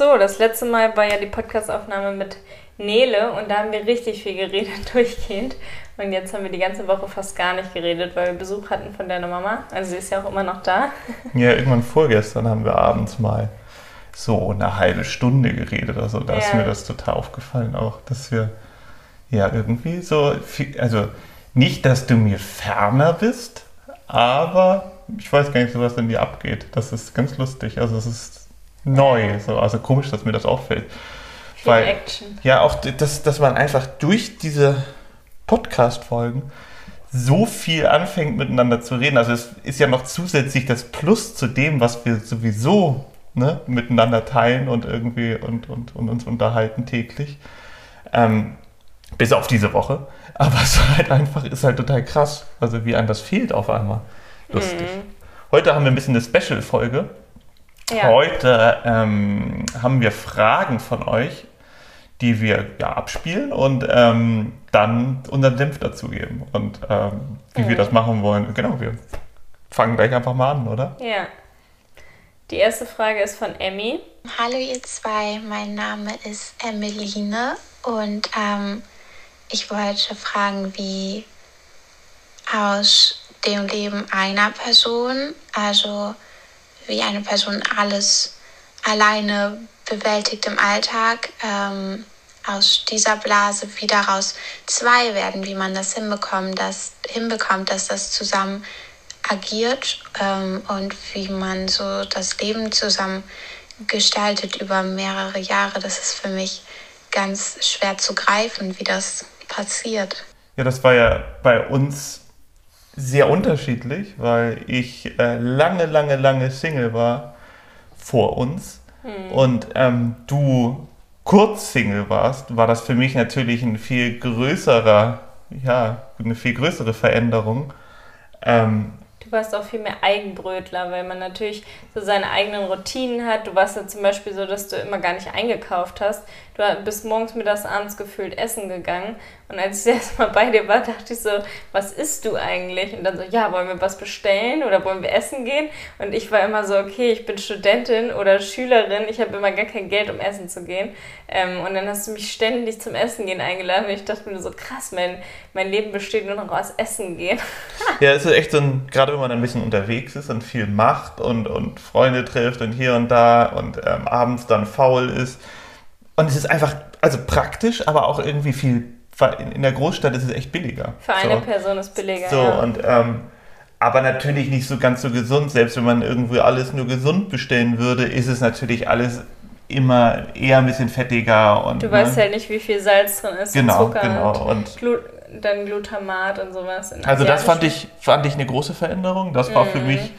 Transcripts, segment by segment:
So, das letzte Mal war ja die Podcastaufnahme mit Nele und da haben wir richtig viel geredet durchgehend. Und jetzt haben wir die ganze Woche fast gar nicht geredet, weil wir Besuch hatten von deiner Mama. Also sie ist ja auch immer noch da. Ja, irgendwann vorgestern haben wir abends mal so eine halbe Stunde geredet. Also da ja. ist mir das total aufgefallen auch, dass wir ja irgendwie so, viel, also nicht, dass du mir ferner bist, aber ich weiß gar nicht so, was in dir abgeht. Das ist ganz lustig. Also es ist neu. So. Also komisch, dass mir das auffällt. Viel Weil, Action. Ja, auch, dass, dass man einfach durch diese Podcast-Folgen so viel anfängt miteinander zu reden. Also es ist ja noch zusätzlich das Plus zu dem, was wir sowieso ne, miteinander teilen und irgendwie und, und, und uns unterhalten täglich. Ähm, bis auf diese Woche. Aber es ist halt einfach, ist halt total krass. Also wie einem das fehlt auf einmal. Lustig. Mhm. Heute haben wir ein bisschen eine Special-Folge. Ja. Heute ähm, haben wir Fragen von euch die wir ja abspielen und ähm, dann unseren Senf dazugeben. Und ähm, wie mhm. wir das machen wollen, genau, wir fangen gleich einfach mal an, oder? Ja. Die erste Frage ist von Emmy. Hallo ihr zwei, mein Name ist Emmeline und ähm, ich wollte fragen, wie aus dem Leben einer Person, also wie eine Person alles alleine bewältigt im Alltag, ähm, aus dieser Blase wie daraus zwei werden, wie man das hinbekommt, dass, hinbekommt, dass das zusammen agiert ähm, und wie man so das Leben zusammen gestaltet über mehrere Jahre. Das ist für mich ganz schwer zu greifen, wie das passiert. Ja, das war ja bei uns sehr unterschiedlich, weil ich äh, lange, lange, lange Single war vor uns hm. und ähm, du kurz Single warst, war das für mich natürlich ein viel größerer, ja, eine viel größere Veränderung. Ähm, Du warst auch viel mehr Eigenbrötler, weil man natürlich so seine eigenen Routinen hat. Du warst ja zum Beispiel so, dass du immer gar nicht eingekauft hast. Du bist morgens, mittags, abends gefühlt essen gegangen. Und als ich erst mal bei dir war, dachte ich so, was isst du eigentlich? Und dann so, ja, wollen wir was bestellen oder wollen wir essen gehen? Und ich war immer so, okay, ich bin Studentin oder Schülerin, ich habe immer gar kein Geld, um essen zu gehen. Ähm, und dann hast du mich ständig zum Essen gehen eingeladen. Und ich dachte mir so, krass, mein, mein Leben besteht nur noch aus Essen gehen. ja, es ist echt so ein, gerade wenn man ein bisschen unterwegs ist und viel macht und, und Freunde trifft und hier und da und ähm, abends dann faul ist. Und es ist einfach, also praktisch, aber auch irgendwie viel, in der Großstadt ist es echt billiger. Für eine so. Person ist billiger. So, ja. und ähm, aber natürlich nicht so ganz so gesund. Selbst wenn man irgendwie alles nur gesund bestellen würde, ist es natürlich alles immer eher ein bisschen fettiger. Und, du ne? weißt halt nicht, wie viel Salz drin ist. Genau, und Zucker genau. Und, und Glu dann Glutamat und sowas. Also das fand ich, fand ich eine große Veränderung. Das war mhm. für mich,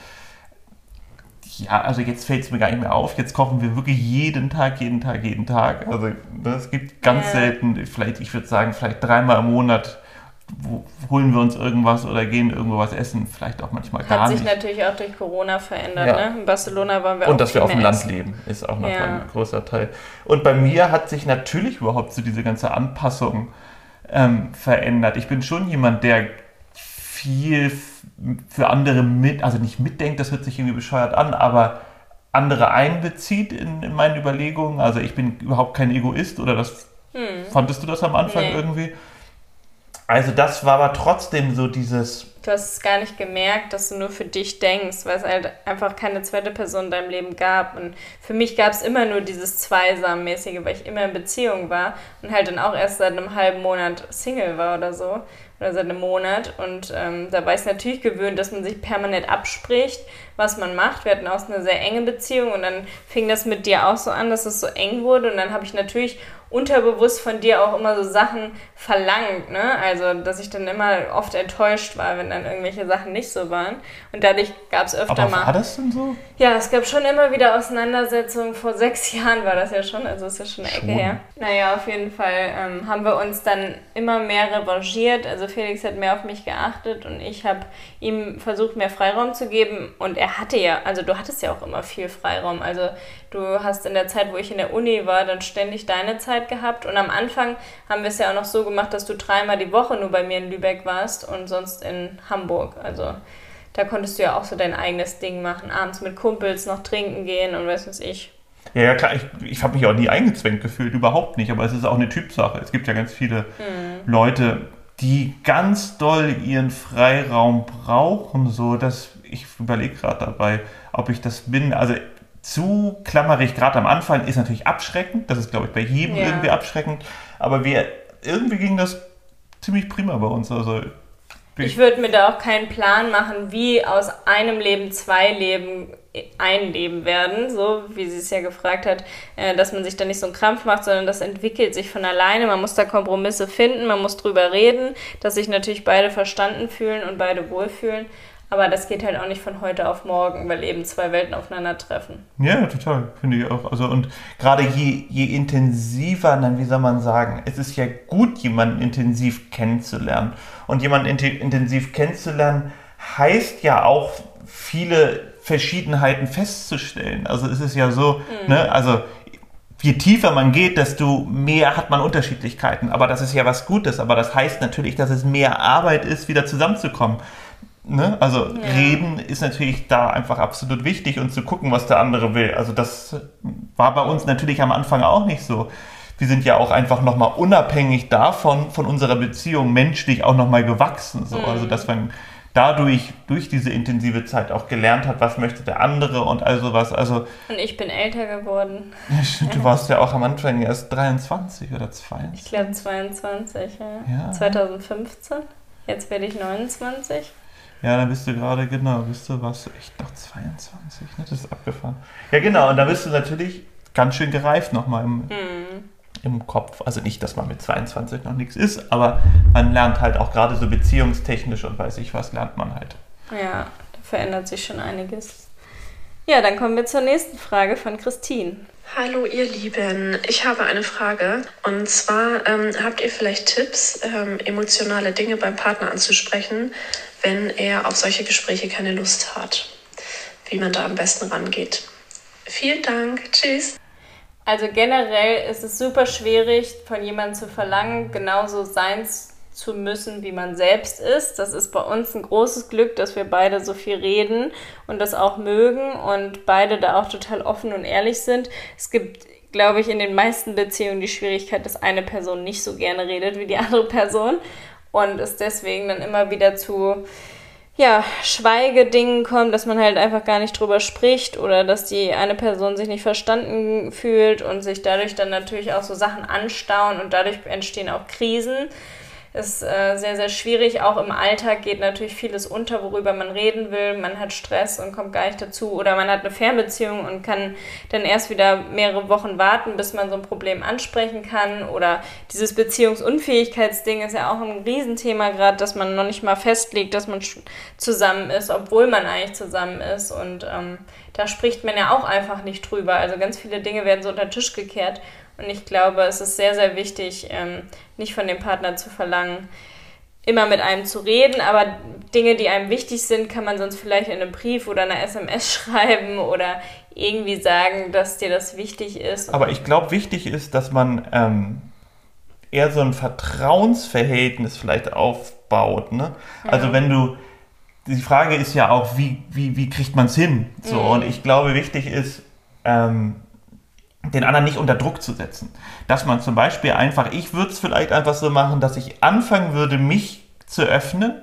ja, also jetzt fällt es mir gar nicht mehr auf. Jetzt kochen wir wirklich jeden Tag, jeden Tag, jeden Tag. Also ne, es gibt ganz ja. selten, vielleicht, ich würde sagen, vielleicht dreimal im Monat holen wir uns irgendwas oder gehen irgendwo was essen, vielleicht auch manchmal gar nicht. Hat sich natürlich auch durch Corona verändert. Ja. Ne? In Barcelona waren wir Und auch dass wir auf dem Land leben, ist auch noch ja. ein großer Teil. Und bei mir hat sich natürlich überhaupt so diese ganze Anpassung ähm, verändert. Ich bin schon jemand, der viel für andere mit, also nicht mitdenkt, das hört sich irgendwie bescheuert an, aber andere einbezieht in, in meine Überlegungen. Also ich bin überhaupt kein Egoist oder das hm. fandest du das am Anfang nee. irgendwie? Also das war aber trotzdem so dieses. Du hast es gar nicht gemerkt, dass du nur für dich denkst, weil es halt einfach keine zweite Person in deinem Leben gab. Und für mich gab es immer nur dieses Zweisamenmäßige, weil ich immer in Beziehung war und halt dann auch erst seit einem halben Monat Single war oder so. Oder seit einem Monat. Und ähm, da war ich natürlich gewöhnt, dass man sich permanent abspricht, was man macht. Wir hatten auch eine sehr enge Beziehung und dann fing das mit dir auch so an, dass es so eng wurde. Und dann habe ich natürlich unterbewusst von dir auch immer so Sachen verlangt, ne? Also, dass ich dann immer oft enttäuscht war, wenn dann irgendwelche Sachen nicht so waren. Und dadurch gab es öfter Aber mal. War das denn so? Ja, es gab schon immer wieder Auseinandersetzungen. Vor sechs Jahren war das ja schon, also ist ja schon eine Ecke schon. her. Naja, auf jeden Fall ähm, haben wir uns dann immer mehr revanchiert. Also Felix hat mehr auf mich geachtet und ich habe ihm versucht, mehr Freiraum zu geben. Und er hatte ja, also du hattest ja auch immer viel Freiraum. Also du hast in der Zeit, wo ich in der Uni war, dann ständig deine Zeit gehabt. Und am Anfang haben wir es ja auch noch so gemacht, dass du dreimal die Woche nur bei mir in Lübeck warst und sonst in Hamburg. Also da konntest du ja auch so dein eigenes Ding machen. Abends mit Kumpels noch trinken gehen und weiß was ich. Ja, ja, klar, ich, ich habe mich auch nie eingezwängt gefühlt, überhaupt nicht, aber es ist auch eine Typsache. Es gibt ja ganz viele Leute, die ganz doll ihren Freiraum brauchen, so dass ich überlege gerade dabei, ob ich das bin. Also zu klammerig, gerade am Anfang, ist natürlich abschreckend. Das ist, glaube ich, bei jedem Ja. irgendwie abschreckend. Aber wir, irgendwie ging das ziemlich prima bei uns. Also Ich würde mir da auch keinen Plan machen, wie aus einem Leben zwei Leben ein Leben werden, so wie sie es ja gefragt hat, äh, dass man sich da nicht so einen Krampf macht, sondern das entwickelt sich von alleine. Man muss da Kompromisse finden, man muss drüber reden, dass sich natürlich beide verstanden fühlen und beide wohlfühlen. Aber das geht halt auch nicht von heute auf morgen, weil eben zwei Welten aufeinandertreffen. Ja, total, finde ich auch. Also und gerade je, je intensiver, dann wie soll man sagen, es ist ja gut, jemanden intensiv kennenzulernen. Und jemanden inti- intensiv kennenzulernen heißt ja auch viele Verschiedenheiten festzustellen. Also es ist ja so, ne, also je tiefer man geht, desto mehr hat man Unterschiedlichkeiten. Aber das ist ja was Gutes. Aber das heißt natürlich, dass es mehr Arbeit ist, wieder zusammenzukommen. Ne? Also reden ist natürlich da einfach absolut wichtig und zu gucken, was der andere will. Also das war bei uns natürlich am Anfang auch nicht so. Wir sind ja auch einfach nochmal unabhängig davon, von unserer Beziehung menschlich auch nochmal gewachsen. So. Also dass man dadurch, durch diese intensive Zeit auch gelernt hat, was möchte der andere und all sowas. Also Und ich bin älter geworden. du warst ja auch am Anfang erst 23 oder 22. Ich glaube 22, ja. Ja. 2015. Jetzt werde ich 29. Ja, dann bist du gerade, genau, bist du, warst du echt noch 22, ne? Das ist abgefahren. Ja, genau, und da bist du natürlich ganz schön gereift nochmal im, im Kopf. Also nicht, dass man mit 22 noch nichts ist, aber man lernt halt auch gerade so beziehungstechnisch und weiß ich was, lernt man halt. Ja, da verändert sich schon einiges. Ja, dann kommen wir zur nächsten Frage von Christine. Hallo ihr Lieben, ich habe eine Frage und zwar ähm, habt ihr vielleicht Tipps, ähm, emotionale Dinge beim Partner anzusprechen, wenn er auf solche Gespräche keine Lust hat, wie man da am besten rangeht. Vielen Dank, tschüss. Also generell ist es super schwierig, von jemandem zu verlangen, genauso sein zu müssen, wie man selbst ist. Das ist bei uns ein großes Glück, dass wir beide so viel reden und das auch mögen und beide da auch total offen und ehrlich sind. Es gibt, glaube ich, in den meisten Beziehungen die Schwierigkeit, dass eine Person nicht so gerne redet wie die andere Person und es deswegen dann immer wieder zu ja, Schweigedingen kommt, dass man halt einfach gar nicht drüber spricht oder dass die eine Person sich nicht verstanden fühlt und sich dadurch dann natürlich auch so Sachen anstauen und dadurch entstehen auch Krisen. Ist äh, sehr, sehr schwierig. Auch im Alltag geht natürlich vieles unter, worüber man reden will. Man hat Stress und kommt gar nicht dazu. Oder man hat eine Fernbeziehung und kann dann erst wieder mehrere Wochen warten, bis man so ein Problem ansprechen kann. Oder dieses Beziehungsunfähigkeitsding ist ja auch ein Riesenthema gerade, dass man noch nicht mal festlegt, dass man zusammen ist, obwohl man eigentlich zusammen ist. Und ähm, da spricht man ja auch einfach nicht drüber. Also ganz viele Dinge werden so unter den Tisch gekehrt. Und ich glaube, es ist sehr, sehr wichtig, ähm, nicht von dem Partner zu verlangen, immer mit einem zu reden, aber Dinge, die einem wichtig sind, kann man sonst vielleicht in einem Brief oder einer SMS schreiben oder irgendwie sagen, dass dir das wichtig ist. Aber ich glaube, wichtig ist, dass man ähm, eher so ein Vertrauensverhältnis vielleicht aufbaut. Ne? Also wenn du, die Frage ist ja auch, wie, wie, wie kriegt man es hin? So, Und ich glaube, wichtig ist, ähm, den anderen nicht unter Druck zu setzen. Dass man zum Beispiel einfach, ich würde es vielleicht einfach so machen, dass ich anfangen würde, mich zu öffnen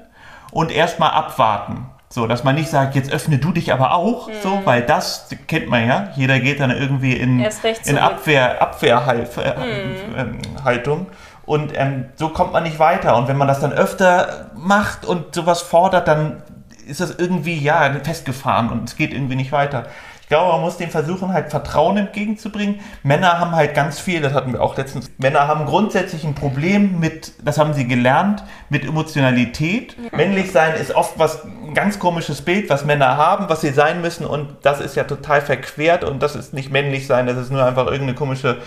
und erstmal abwarten. So, dass man nicht sagt, jetzt öffne du dich aber auch, so, weil das kennt man ja. Jeder geht dann irgendwie in, in. Abwehr, Abwehrhaltung. Und ähm, so kommt man nicht weiter. Und wenn man das dann öfter macht und sowas fordert, dann ist das irgendwie, ja, festgefahren und es geht irgendwie nicht weiter. Ich glaube, man muss dem versuchen, halt Vertrauen entgegenzubringen. Männer haben halt ganz viel, das hatten wir auch letztens, Männer haben grundsätzlich ein Problem mit, das haben sie gelernt, mit Emotionalität. Männlich sein ist oft was, ein ganz komisches Bild, was Männer haben, was sie sein müssen und das ist ja total verquert und das ist nicht männlich sein, das ist nur einfach irgendeine komische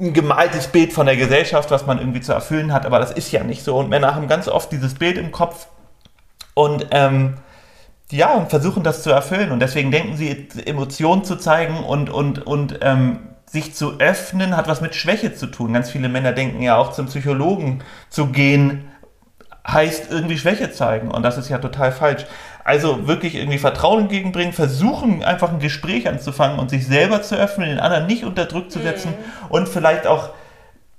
ein gemaltes Bild von der Gesellschaft, was man irgendwie zu erfüllen hat, aber das ist ja nicht so. Und Männer haben ganz oft dieses Bild im Kopf und ähm, ja, und versuchen das zu erfüllen. Und deswegen denken sie, Emotionen zu zeigen und, und, und ähm, sich zu öffnen, hat was mit Schwäche zu tun. Ganz viele Männer denken ja auch zum Psychologen zu gehen, heißt irgendwie Schwäche zeigen. Und das ist ja total falsch. Also wirklich irgendwie Vertrauen entgegenbringen, versuchen einfach ein Gespräch anzufangen und sich selber zu öffnen, den anderen nicht unter Druck zu setzen mhm. und vielleicht auch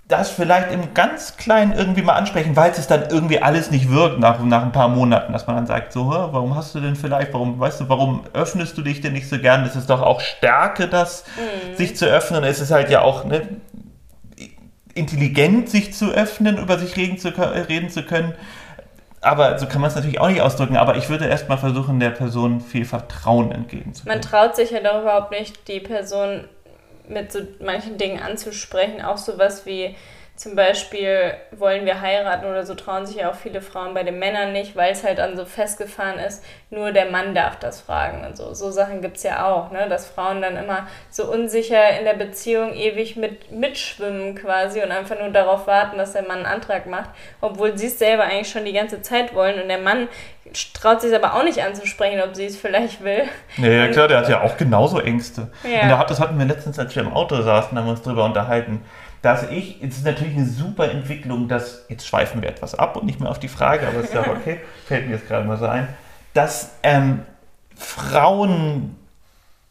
das vielleicht im ganz Kleinen irgendwie mal ansprechen, weil es dann irgendwie alles nicht wirkt nach, nach ein paar Monaten, dass man dann sagt, so, warum hast du denn vielleicht, warum, weißt du, warum öffnest du dich denn nicht so gern? Es ist doch auch Stärke, das mhm. sich zu öffnen. Es ist halt ja auch ne, intelligent, sich zu öffnen, über sich reden zu, reden zu können. Aber so kann man es natürlich auch nicht ausdrücken. Aber ich würde erstmal versuchen, der Person viel Vertrauen entgegenzubringen. Man traut sich ja doch überhaupt nicht, die Person mit so manchen Dingen anzusprechen. Auch sowas wie zum Beispiel wollen wir heiraten oder so trauen sich ja auch viele Frauen bei den Männern nicht, weil es halt dann so festgefahren ist, nur der Mann darf das fragen und so. So Sachen gibt es ja auch, ne? dass Frauen dann immer so unsicher in der Beziehung ewig mit, mitschwimmen quasi und einfach nur darauf warten, dass der Mann einen Antrag macht, obwohl sie es selber eigentlich schon die ganze Zeit wollen und der Mann traut sich aber auch nicht anzusprechen, ob sie es vielleicht will. Ja, ja klar, der hat ja auch genauso Ängste. Ja. Und das hatten wir letztens, als wir im Auto saßen, haben wir uns darüber unterhalten dass ich, es ist natürlich eine super Entwicklung, dass, jetzt schweifen wir etwas ab und nicht mehr auf die Frage, aber es ist auch okay, fällt mir jetzt gerade mal so ein, dass ähm, Frauen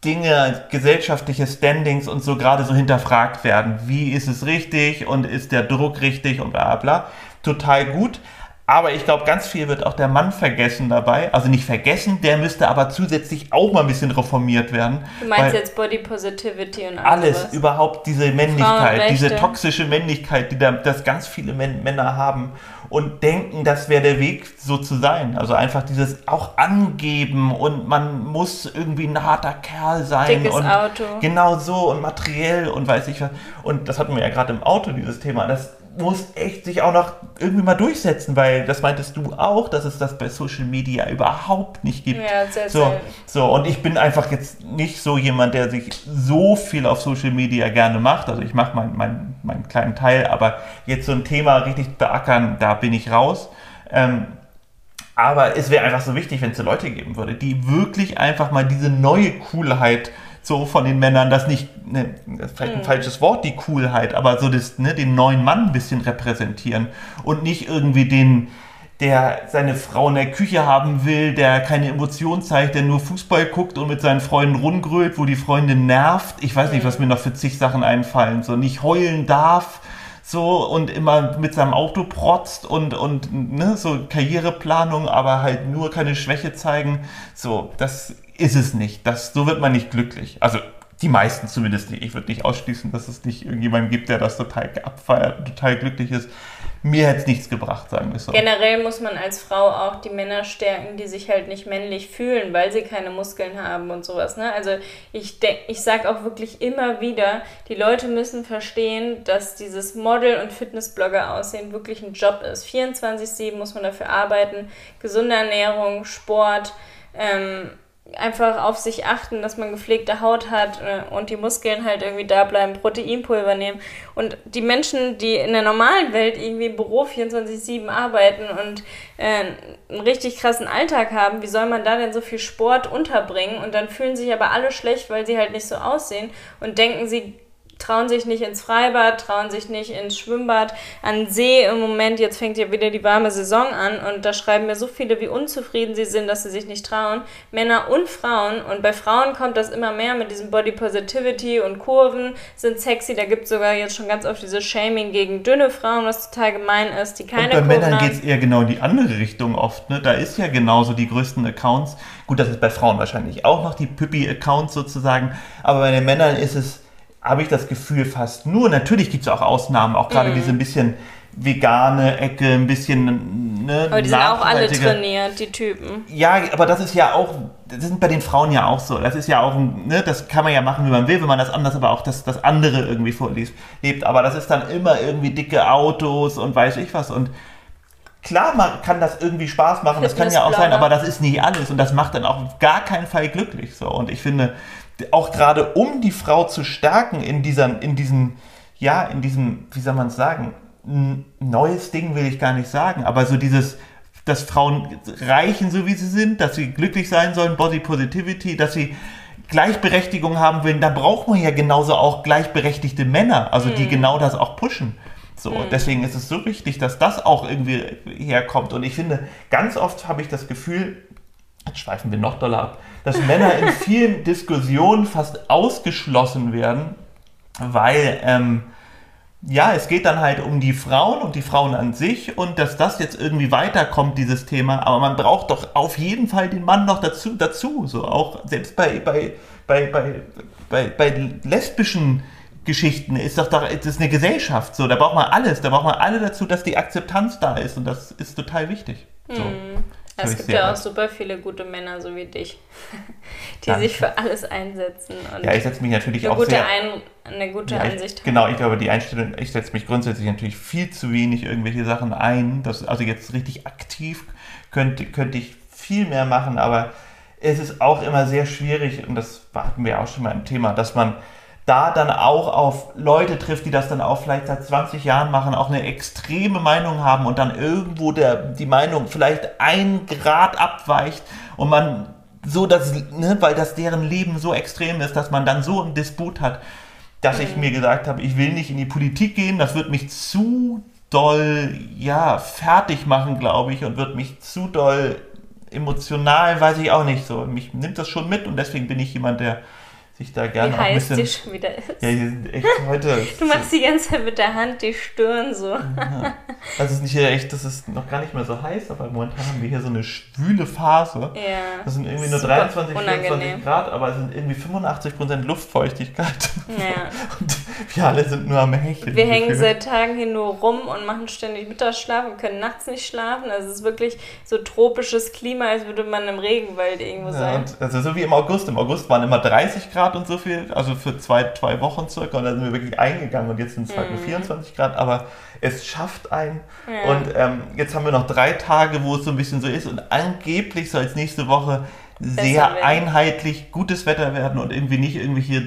Dinge, gesellschaftliche Standings und so gerade so hinterfragt werden. Wie ist es richtig und ist der Druck richtig und bla bla. Total gut. Aber ich glaube, ganz viel wird auch der Mann vergessen dabei. Also nicht vergessen, der müsste aber zusätzlich auch mal ein bisschen reformiert werden. Du meinst jetzt Body Positivity und alles. Alles, überhaupt diese Männlichkeit, diese toxische Männlichkeit, die da, das ganz viele Männer haben und denken, das wäre der Weg, so zu sein. Also einfach dieses auch angeben und man muss irgendwie ein harter Kerl sein. Dickes und Auto. Genau so und materiell und weiß ich was. Und das hatten wir ja gerade im Auto, dieses Thema. Das muss echt sich auch noch irgendwie mal durchsetzen, weil das meintest du auch, dass es das bei Social Media überhaupt nicht gibt. Ja, sehr, so, sehr. so, und ich bin einfach jetzt nicht so jemand, der sich so viel auf Social Media gerne macht. Also ich mache meinen mein, mein kleinen Teil, aber jetzt so ein Thema richtig beackern, da bin ich raus. Ähm, aber es wäre einfach so wichtig, wenn es so Leute geben würde, die wirklich einfach mal diese neue Coolheit so von den Männern, das nicht, ne, das ist vielleicht ein mhm. falsches Wort, die Coolheit, aber so das, ne, den neuen Mann ein bisschen repräsentieren und nicht irgendwie den, der seine Frau in der Küche haben will, der keine Emotion zeigt, der nur Fußball guckt und mit seinen Freunden rumgrölt, wo die Freundin nervt. Ich weiß nicht, was mhm. mir noch für zig Sachen einfallen. So nicht heulen darf, so und immer mit seinem Auto protzt und, und ne, so Karriereplanung, aber halt nur keine Schwäche zeigen. So, das ist es nicht. Das, so wird man nicht glücklich. Also die meisten zumindest nicht. Ich würde nicht ausschließen, dass es nicht irgendjemanden gibt, der das total abfeiert, total glücklich ist. Mir hätte es nichts gebracht, sagen wir so. Generell muss man als Frau auch die Männer stärken, die sich halt nicht männlich fühlen, weil sie keine Muskeln haben und sowas. Ne? Also ich, ich sage auch wirklich immer wieder, die Leute müssen verstehen, dass dieses Model- und Fitnessblogger aussehen wirklich ein Job ist. 24-7 muss man dafür arbeiten. Gesunde Ernährung, Sport, ähm, einfach auf sich achten, dass man gepflegte Haut hat äh, und die Muskeln halt irgendwie da bleiben, Proteinpulver nehmen. Und die Menschen, die in der normalen Welt irgendwie im Büro 24-7 arbeiten und äh, einen richtig krassen Alltag haben, wie soll man da denn so viel Sport unterbringen? Und dann fühlen sich aber alle schlecht, weil sie halt nicht so aussehen und denken, sie trauen sich nicht ins Freibad, trauen sich nicht ins Schwimmbad, an See im Moment. Jetzt fängt ja wieder die warme Saison an und da schreiben mir so viele, wie unzufrieden sie sind, dass sie sich nicht trauen. Männer und Frauen. Und bei Frauen kommt das immer mehr mit diesem Body Positivity und Kurven sind sexy. Da gibt es sogar jetzt schon ganz oft dieses Shaming gegen dünne Frauen, was total gemein ist, die keine und bei Kurven Männern geht es eher genau in die andere Richtung oft. Ne? Da ist ja genauso die größten Accounts. Gut, das ist bei Frauen wahrscheinlich auch noch die Püppi-Accounts sozusagen. Aber bei den Männern ist es habe ich das Gefühl fast nur. Natürlich gibt es auch Ausnahmen, auch gerade mm. diese ein bisschen vegane Ecke, ein bisschen. Ne, aber die sind auch alle trainiert, die Typen. Ja, aber das ist ja auch, das sind bei den Frauen ja auch so. Das ist ja auch, ne, das kann man ja machen, wie man will, wenn man das anders, aber auch das, das andere irgendwie vorlebt. Aber das ist dann immer irgendwie dicke Autos und weiß ich was. Und klar man kann das irgendwie Spaß machen, das kann ja auch sein, aber das ist nicht alles und das macht dann auch auf gar keinen Fall glücklich. So. Und ich finde, auch gerade um die Frau zu stärken in, dieser, in diesem, ja, in diesem, wie soll man es sagen, neues Ding will ich gar nicht sagen, aber so dieses, dass Frauen reichen, so wie sie sind, dass sie glücklich sein sollen, Body Positivity, dass sie Gleichberechtigung haben wollen, da braucht man ja genauso auch gleichberechtigte Männer, also die mhm. genau das auch pushen. So, mhm. deswegen ist es so wichtig, dass das auch irgendwie herkommt. Und ich finde, ganz oft habe ich das Gefühl, schweifen wir noch doller ab, dass Männer in vielen Diskussionen fast ausgeschlossen werden, weil ähm, ja, es geht dann halt um die Frauen und die Frauen an sich und dass das jetzt irgendwie weiterkommt, dieses Thema. Aber man braucht doch auf jeden Fall den Mann noch dazu, dazu. So auch selbst bei, bei, bei, bei, bei, bei lesbischen Geschichten ist doch, doch ist eine Gesellschaft. So, da braucht man alles. Da braucht man alle dazu, dass die Akzeptanz da ist und das ist total wichtig. So. Hm. Es gibt ja auch super viele gute Männer, so wie dich, die Danke. sich für alles einsetzen. ja, ich setze mich natürlich eine auch gute sehr... Ein, eine gute ja, Ansicht ich, Genau, ich glaube, die Einstellung, ich setze mich grundsätzlich natürlich viel zu wenig irgendwelche Sachen ein. Das, also jetzt richtig aktiv könnte, könnte ich viel mehr machen, aber es ist auch immer sehr schwierig, und das hatten wir auch schon mal im Thema, dass man da dann auch auf Leute trifft, die das dann auch vielleicht seit 20 Jahren machen, auch eine extreme Meinung haben und dann irgendwo der, die Meinung vielleicht ein Grad abweicht und man so, dass, ne, weil das deren Leben so extrem ist, dass man dann so einen Disput hat, dass ich mhm. mir gesagt habe, ich will nicht in die Politik gehen, das wird mich zu doll, ja, fertig machen, glaube ich, und wird mich zu doll emotional, weiß ich auch nicht so. Mich nimmt das schon mit und deswegen bin ich jemand, der sich da gerne Wie heiß die schon wieder ist. Ja, die sind echt heute. du machst die ganze Zeit mit der Hand die Stirn so. Ja. Also es ist nicht echt, das ist noch gar nicht mehr so heiß, aber momentan haben wir hier so eine schwüle Phase. Ja. Das sind irgendwie nur 23, unangenehm. 24 Grad, aber es sind irgendwie 85 Prozent Luftfeuchtigkeit. Ja. Und wir alle sind nur am Hecheln. Wir hängen seit Tagen hier nur rum und machen ständig Mittagsschlaf und können nachts nicht schlafen. Also es ist wirklich so tropisches Klima, als würde man im Regenwald irgendwo ja, sein. also so wie im August. Im August waren immer 30 Grad Grad und so viel, also für zwei, zwei Wochen circa. Und da sind wir wirklich eingegangen und jetzt sind es halt nur 24 mhm. Grad, aber es schafft einen. Ja. Und ähm, jetzt haben wir noch drei Tage, wo es so ein bisschen so ist und angeblich soll es nächste Woche sehr einheitlich gutes Wetter werden und irgendwie nicht irgendwelche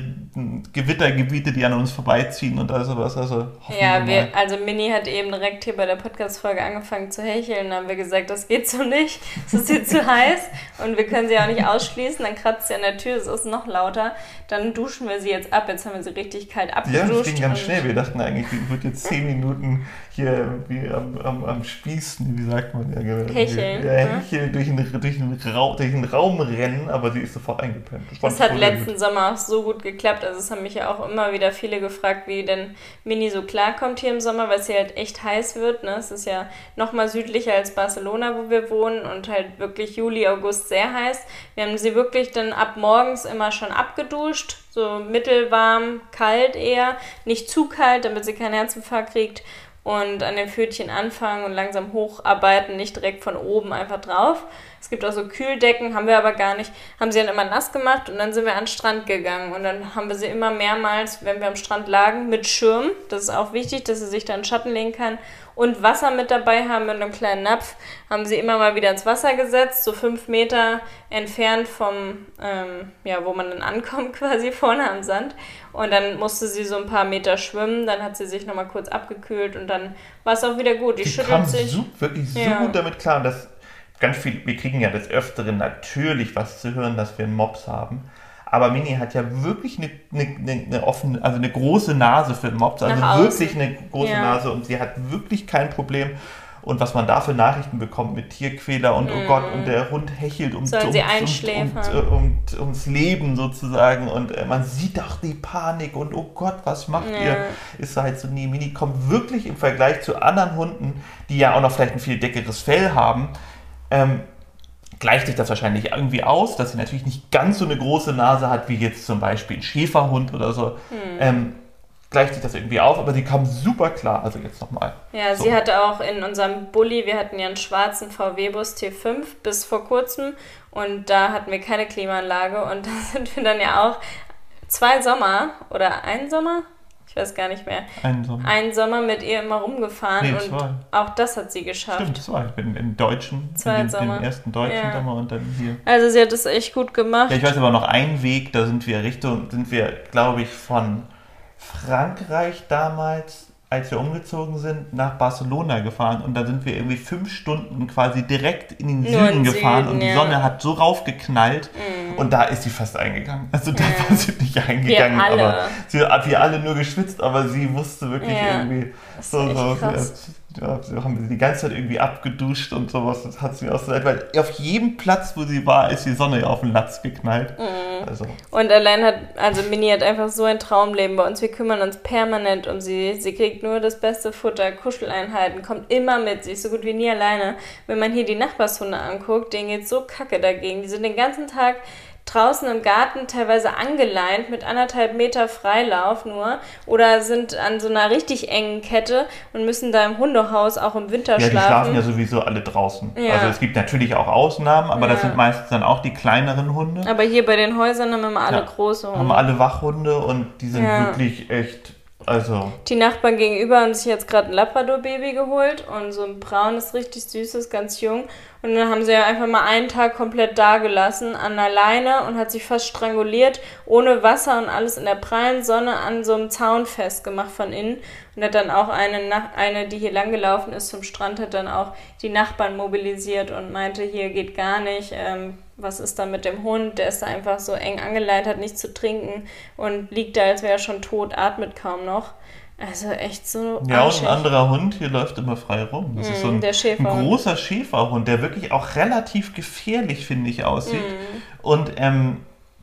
Gewittergebiete, die an uns vorbeiziehen und all sowas. Also ja, wir, also Mini hat eben direkt hier bei der Podcast-Folge angefangen zu hecheln. Dann haben wir gesagt, das geht so nicht, es ist hier zu heiß und wir können sie auch nicht ausschließen. Dann kratzt sie an der Tür, es ist noch lauter. Dann duschen wir sie jetzt ab. Jetzt haben wir sie richtig kalt abgeduscht. Ja, das ging ganz schnell. Wir dachten eigentlich, die wird jetzt zehn Minuten hier wie am, am, am Spießen, wie sagt man ja, Hecheln. Ja, Hecheln durch, einen, durch, einen Raum, durch einen Raum rennen, aber sie ist sofort eingepennt. Das, das hat letzten gut. Sommer auch so gut geklappt. Also es haben mich ja auch immer wieder viele gefragt, wie denn Mini so klarkommt hier im Sommer, weil es hier halt echt heiß wird. Ne? Es ist ja noch mal südlicher als Barcelona, wo wir wohnen und halt wirklich Juli, August sehr heiß. Wir haben sie wirklich dann ab morgens immer schon abgeduscht, so mittelwarm, kalt eher, nicht zu kalt, damit sie keinen Herzinfarkt kriegt und an den Pfötchen anfangen und langsam hocharbeiten, nicht direkt von oben einfach drauf. Es gibt auch so Kühldecken, haben wir aber gar nicht. Haben sie dann immer nass gemacht und dann sind wir an den Strand gegangen. Und dann haben wir sie immer mehrmals, wenn wir am Strand lagen, mit Schirm. Das ist auch wichtig, dass sie sich da in Schatten legen kann. Und Wasser mit dabei haben mit einem kleinen Napf. Haben sie immer mal wieder ins Wasser gesetzt, so fünf Meter entfernt vom, ähm, ja, wo man dann ankommt, quasi vorne am Sand. Und dann musste sie so ein paar Meter schwimmen. Dann hat sie sich nochmal kurz abgekühlt und dann war es auch wieder gut. Die, die schüttelt sich. So, wirklich so ja. gut damit klar. Das ganz viel, wir kriegen ja des Öfteren natürlich was zu hören, dass wir Mops haben. Aber Mini hat ja wirklich eine, eine, eine offene, also eine große Nase für Mops, also wirklich eine große ja. Nase und sie hat wirklich kein Problem. Und was man da für Nachrichten bekommt mit Tierquäler und mm. oh Gott, und der Hund hechelt um, um, um, um, ums Leben sozusagen. Und äh, man sieht auch die Panik und oh Gott, was macht ja. ihr? Ist halt so, nie. Mini kommt wirklich im Vergleich zu anderen Hunden, die ja auch noch vielleicht ein viel dickeres Fell haben, ähm, gleicht sich das wahrscheinlich irgendwie aus, dass sie natürlich nicht ganz so eine große Nase hat wie jetzt zum Beispiel ein Schäferhund oder so. Hm. Ähm, gleicht sich das irgendwie auf, aber sie kam super klar. Also jetzt nochmal. Ja, so. sie hatte auch in unserem Bulli, wir hatten ja einen schwarzen VW-Bus T5 bis vor kurzem und da hatten wir keine Klimaanlage und da sind wir dann ja auch zwei Sommer oder einen Sommer, ich weiß gar nicht mehr, einen Sommer, einen Sommer mit ihr immer rumgefahren nee, und zwei. auch das hat sie geschafft. Stimmt, zwei. Ich bin im deutschen, zwei in den ersten deutschen ja. Sommer und dann hier. Also sie hat das echt gut gemacht. Ja, ich weiß aber noch einen Weg, da sind wir Richtung, sind wir, glaube ich, von Frankreich damals als wir umgezogen sind, nach Barcelona gefahren und da sind wir irgendwie fünf Stunden quasi direkt in den Nur Süden gefahren Süden, und die ja. Sonne hat so raufgeknallt mm. und da ist sie fast eingegangen. Also da ja. war sie nicht eingegangen, aber sie hat wir alle nur geschwitzt, aber sie wusste wirklich ja. irgendwie so, so ja, haben wir sie die ganze Zeit irgendwie abgeduscht und sowas. Das hat sie mir auch so leid, weil auf jedem Platz, wo sie war, ist die Sonne auf den Latz geknallt. Mhm. Also, Und allein hat, also Mini hat einfach so ein Traumleben bei uns. Wir kümmern uns permanent um sie. Sie kriegt nur das beste Futter, Kuscheleinheiten, kommt immer mit. Sie ist so gut wie nie alleine. Wenn man hier die Nachbarshunde anguckt, denen geht so kacke dagegen. Die sind den ganzen Tag draußen im Garten teilweise angeleint mit anderthalb Meter Freilauf nur oder sind an so einer richtig engen Kette und müssen da im Hundehaus auch im Winter ja, die schlafen schlafen. ja sowieso alle draußen. Ja. Also es gibt natürlich auch Ausnahmen, aber das Ja. sind meistens dann auch die kleineren Hunde. Aber hier bei den Häusern haben immer alle Ja. große Hunde. Haben alle Wachhunde und die sind Ja. wirklich echt, also Die Nachbarn gegenüber haben sich jetzt gerade ein Labrador-Baby geholt und so ein braunes, richtig süßes, ganz jung. Und dann haben sie ja einfach mal einen Tag komplett da gelassen an der Leine und hat sich fast stranguliert, ohne Wasser und alles in der prallen Sonne an so einem Zaun festgemacht von innen. Und hat dann auch eine, Nach eine, die hier langgelaufen ist zum Strand, hat dann auch die Nachbarn mobilisiert und meinte, hier geht gar nicht. Ähm, was ist da mit dem Hund? Der ist da einfach so eng angeleint, hat nichts zu trinken und liegt da, als wäre er schon tot, atmet kaum noch. Also echt so. Ja, und arschig. ein anderer Hund hier läuft immer frei rum. Das ist so ein, Mm, ein Schäferhund. großer Schäferhund, der wirklich auch relativ gefährlich, finde ich, aussieht. Mm. Und ähm,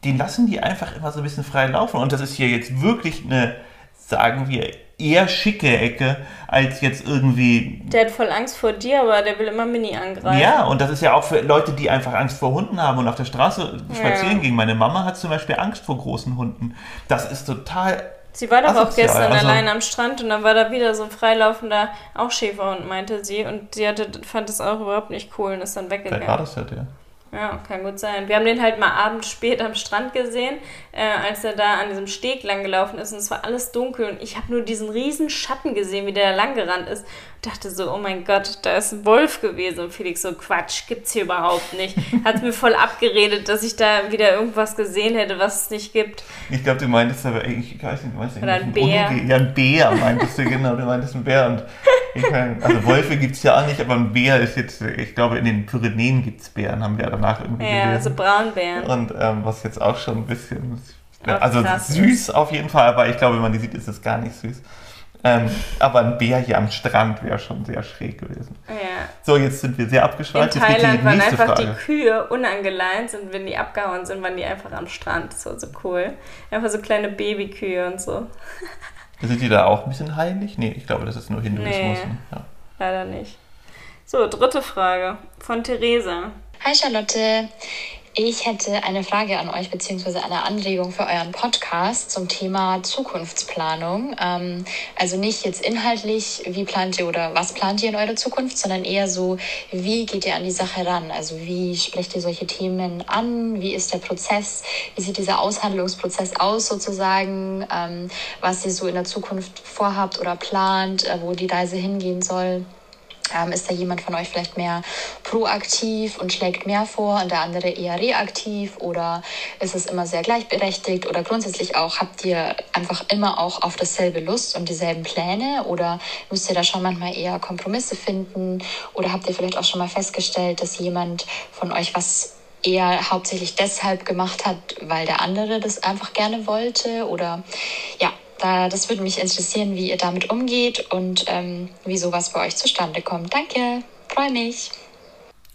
den lassen die einfach immer so ein bisschen frei laufen. Und das ist hier jetzt wirklich eine, sagen wir, eher schicke Ecke, als jetzt irgendwie. Der hat voll Angst vor dir, aber der will immer Mini angreifen. Ja, und das ist ja auch für Leute, die einfach Angst vor Hunden haben und auf der Straße spazieren Ja. gehen. Meine Mama hat zum Beispiel Angst vor großen Hunden. Das ist total Sie war doch auch Asozial, gestern also- allein am Strand und dann war da wieder so ein freilaufender auch Schäferhund, meinte sie. Und sie hatte, fand es auch überhaupt nicht cool und ist dann Vielleicht weggegangen. war das ja der. Ja, kann gut sein. Wir haben den halt mal abends spät am Strand gesehen, äh, als er da an diesem Steg lang gelaufen ist und es war alles dunkel und ich habe nur diesen riesen Schatten gesehen, wie der da lang gerannt ist. Dachte so, oh mein Gott, da ist ein Wolf gewesen. Und Felix so, Quatsch, gibt's hier überhaupt nicht. Hat mir voll abgeredet, dass ich da wieder irgendwas gesehen hätte, was es nicht gibt. Ich glaube, du meintest aber, ich weiß nicht, du meinst Oder ein Bär. Unge- Ja, ein Bär meintest du, genau, du meintest ein Bär. Und ich mein, also Wölfe gibt es ja auch nicht, aber ein Bär ist jetzt, ich glaube, in den Pyrenäen gibt es Bären, haben wir danach irgendwie Ja, gelesen. so Braunbären. Und ähm, was jetzt auch schon ein bisschen, also süß auf jeden Fall, aber ich glaube, wenn man die sieht, ist es gar nicht süß. Ähm, aber ein Bär hier am Strand wäre schon sehr schräg gewesen. Ja. So, jetzt sind wir sehr In abgeschweift. Jetzt geht Thailand die waren einfach Frage. die Kühe unangeleint und wenn die abgehauen sind, waren die einfach am Strand. Das war so cool. Einfach so kleine Babykühe und so. Sind die da auch ein bisschen heilig? Nee, ich glaube, das ist nur Hinduismus. Nee. ne? Ja. Leider nicht. So, dritte Frage von Theresa. Hi Charlotte, ich hätte eine Frage an euch beziehungsweise eine Anregung für euren Podcast zum Thema Zukunftsplanung. Ähm, also nicht jetzt inhaltlich, wie plant ihr oder was plant ihr in eurer Zukunft, sondern eher so, wie geht ihr an die Sache ran? Also wie sprecht ihr solche Themen an? Wie ist der Prozess? Wie sieht dieser Aushandlungsprozess aus sozusagen? Ähm, was ihr so in der Zukunft vorhabt oder plant, äh, wo die Reise hingehen soll? Ähm, ist da jemand von euch vielleicht mehr proaktiv und schlägt mehr vor und der andere eher reaktiv? Oder ist es immer sehr gleichberechtigt? Oder grundsätzlich auch habt ihr einfach immer auch auf dasselbe Lust und dieselben Pläne? Oder müsst ihr da schon manchmal eher Kompromisse finden? Oder habt ihr vielleicht auch schon mal festgestellt, dass jemand von euch was eher hauptsächlich deshalb gemacht hat, weil der andere das einfach gerne wollte? Oder ja, da, das würde mich interessieren, wie ihr damit umgeht und ähm, wie sowas bei euch zustande kommt. Danke, freue mich.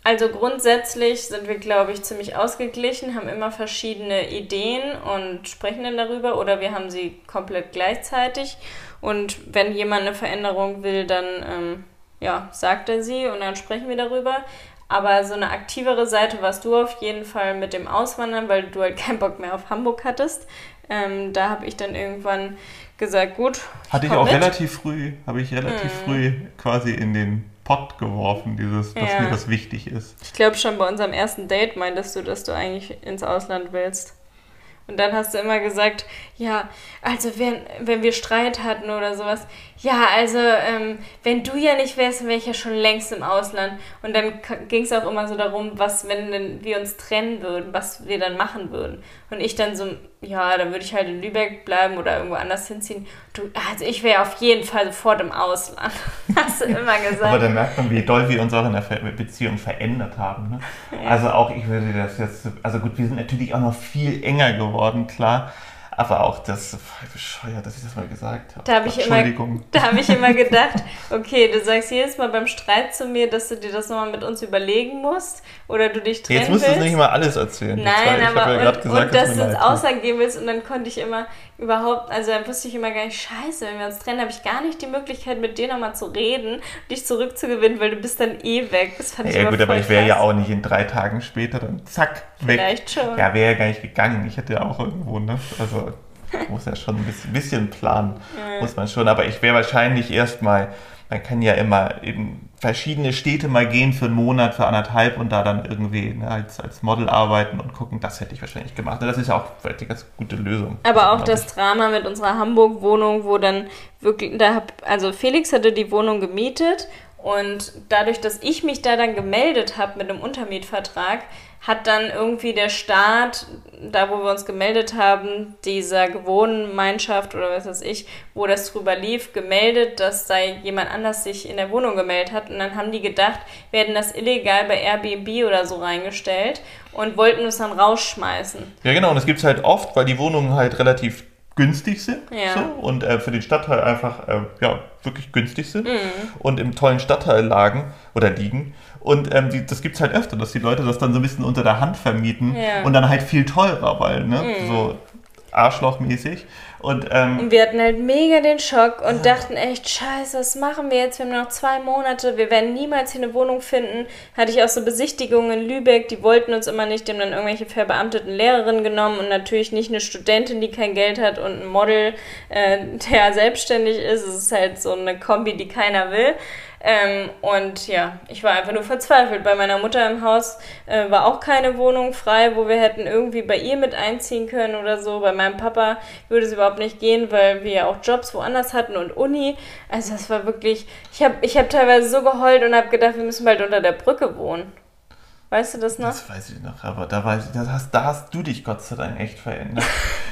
Also grundsätzlich sind wir, glaube ich, ziemlich ausgeglichen, haben immer verschiedene Ideen und sprechen dann darüber oder wir haben sie komplett gleichzeitig. Und wenn jemand eine Veränderung will, dann ähm, ja, sagt er sie und dann sprechen wir darüber. Aber so eine aktivere Seite warst du auf jeden Fall mit dem Auswandern, weil du halt keinen Bock mehr auf Hamburg hattest. Ähm, da habe ich dann irgendwann gesagt, gut. Hatte ich komm auch mit. relativ früh, habe ich relativ früh quasi in den Pott geworfen, dieses, dass Ja. mir das wichtig ist. Ich glaube schon bei unserem ersten Date meintest du, dass du eigentlich ins Ausland willst. Und dann hast du immer gesagt, ja, also wenn, wenn wir Streit hatten oder sowas, ja, also ähm, wenn du ja nicht wärst, wäre ich ja schon längst im Ausland. Und dann ging es auch immer so darum, was, wenn denn wir uns trennen würden, was wir dann machen würden. Und ich dann so, ja, dann würde ich halt in Lübeck bleiben oder irgendwo anders hinziehen. Du, also ich wäre auf jeden Fall sofort im Ausland. Hast du immer gesagt. Aber dann merkt man, wie doll wir uns auch in der Beziehung verändert haben. Ne? Also auch ich würde das jetzt, also gut, wir sind natürlich auch noch viel enger geworden, klar. Aber auch das, bescheuert, dass ich das mal gesagt habe. Da habe ich, immer, da hab ich immer gedacht, okay, du sagst jedes Mal beim Streit zu mir, dass du dir das nochmal mit uns überlegen musst oder du dich trennen Jetzt musst du es nicht mal alles erzählen. Nein, aber ja und, gesagt, und dass, dass du ins Ausland gehen willst und dann konnte ich immer überhaupt, also dann wusste ich immer gar nicht, scheiße, wenn wir uns trennen, habe ich gar nicht die Möglichkeit, mit dir nochmal zu reden, dich zurückzugewinnen, weil du bist dann eh weg. Das fand ja, ich gut, aber ich wäre ja auch nicht in drei Tagen später dann zack, weg. Vielleicht schon. Ja, wäre ja gar nicht gegangen. Ich hätte ja auch irgendwo, ne? Also muss ja schon ein bisschen, planen, muss man schon. Aber ich wäre wahrscheinlich erstmal, man kann ja immer in verschiedene Städte mal gehen für einen Monat, für anderthalb und da dann irgendwie ne, als, als Model arbeiten und gucken, das hätte ich wahrscheinlich gemacht. Das ist ja auch eine ganz gute Lösung. Aber auch das Drama mit unserer Hamburg-Wohnung, wo dann wirklich, da hab, also Felix hatte die Wohnung gemietet und dadurch, dass ich mich da dann gemeldet habe mit einem Untermietvertrag, hat dann irgendwie der Staat, da wo wir uns gemeldet haben, dieser Gewohngemeinschaft oder was weiß ich, wo das drüber lief, gemeldet, dass da jemand anders sich in der Wohnung gemeldet hat. Und dann haben die gedacht, hätten das illegal bei Airbnb oder so reingestellt und wollten es dann rausschmeißen. Ja, genau. Und das gibt es halt oft, weil die Wohnungen halt relativ günstig sind ja. so, und äh, für den Stadtteil einfach äh, ja, wirklich günstig sind mhm. und im tollen Stadtteil lagen oder liegen. Und ähm, die, das gibt es halt öfter, dass die Leute das dann so ein bisschen unter der Hand vermieten ja. und dann halt viel teurer, weil, ne, mhm. so arschlochmäßig. Und, ähm, und wir hatten halt mega den Schock und dachten echt, scheiße, was machen wir jetzt? Wir haben noch zwei Monate, wir werden niemals hier eine Wohnung finden. Hatte ich auch so Besichtigungen in Lübeck, die wollten uns immer nicht, die haben dann irgendwelche verbeamteten Lehrerinnen genommen und natürlich nicht eine Studentin, die kein Geld hat und ein Model, äh, der selbstständig ist. Es ist halt so eine Kombi, die keiner will. Ähm, und ja, ich war einfach nur verzweifelt. Bei meiner Mutter im Haus äh, war auch keine Wohnung frei, wo wir hätten irgendwie bei ihr mit einziehen können oder so. Bei meinem Papa würde es überhaupt nicht gehen, weil wir ja auch Jobs woanders hatten und Uni. Also das war wirklich, ich habe ich hab teilweise so geheult und habe gedacht, wir müssen bald unter der Brücke wohnen. Weißt du das noch? Das weiß ich noch, aber da, ich, da, hast, da hast du dich Gott sei Dank echt verändert.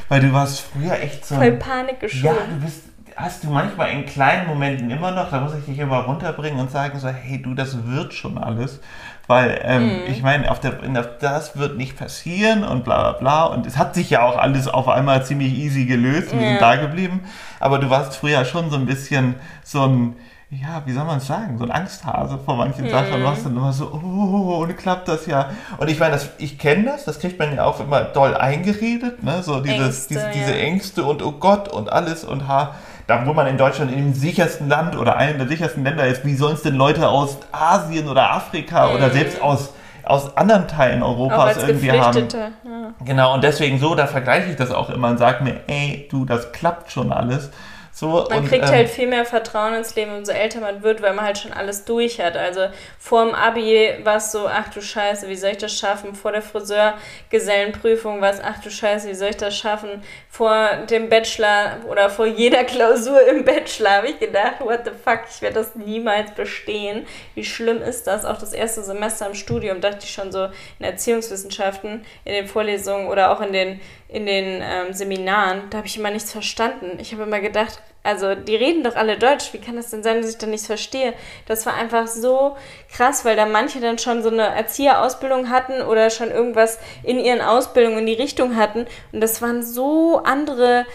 Weil du warst früher echt so. Voll Panik geschoben. Ja, du bist hast du manchmal in kleinen Momenten immer noch, da muss ich dich immer runterbringen und sagen so, hey du, das wird schon alles. Weil ähm, mhm. ich meine, auf der, der, das wird nicht passieren und bla bla bla. Und es hat sich ja auch alles auf einmal ziemlich easy gelöst und ja. wir sind da geblieben. Aber du warst früher schon so ein bisschen so ein, ja, wie soll man es sagen, so ein Angsthase vor manchen mhm. Sachen und warst dann immer so, oh, und klappt das ja. Und ich meine, das, ich kenne das, das kriegt man ja auch immer doll eingeredet, ne? So dieses, Ängste, diese, ja. diese Ängste und oh Gott und alles und ha da wo man in Deutschland im sichersten Land oder einem der sichersten Länder ist, wie sollen es denn Leute aus Asien oder Afrika mhm. oder selbst aus, aus anderen Teilen Europas irgendwie haben? Ja. Genau, und deswegen so, da vergleiche ich das auch immer und sage mir, ey, du, das klappt schon alles. So, man und, kriegt ähm, halt viel mehr Vertrauen ins Leben, umso älter man wird, weil man halt schon alles durch hat. Also vor dem Abi war es so, ach du Scheiße, wie soll ich das schaffen? Vor der Friseurgesellenprüfung war es, ach du Scheiße, wie soll ich das schaffen? Vor dem Bachelor oder vor jeder Klausur im Bachelor habe ich gedacht, what the fuck, ich werde das niemals bestehen. Wie schlimm ist das? Auch das erste Semester im Studium dachte ich schon so in Erziehungswissenschaften, in den Vorlesungen oder auch in den in den ähm, Seminaren, da habe ich immer nichts verstanden. Ich habe immer gedacht, also die reden doch alle Deutsch, wie kann das denn sein, dass ich da nichts verstehe? Das war einfach so krass, weil da manche dann schon so eine Erzieherausbildung hatten oder schon irgendwas in ihren Ausbildungen in die Richtung hatten. Und das waren so andere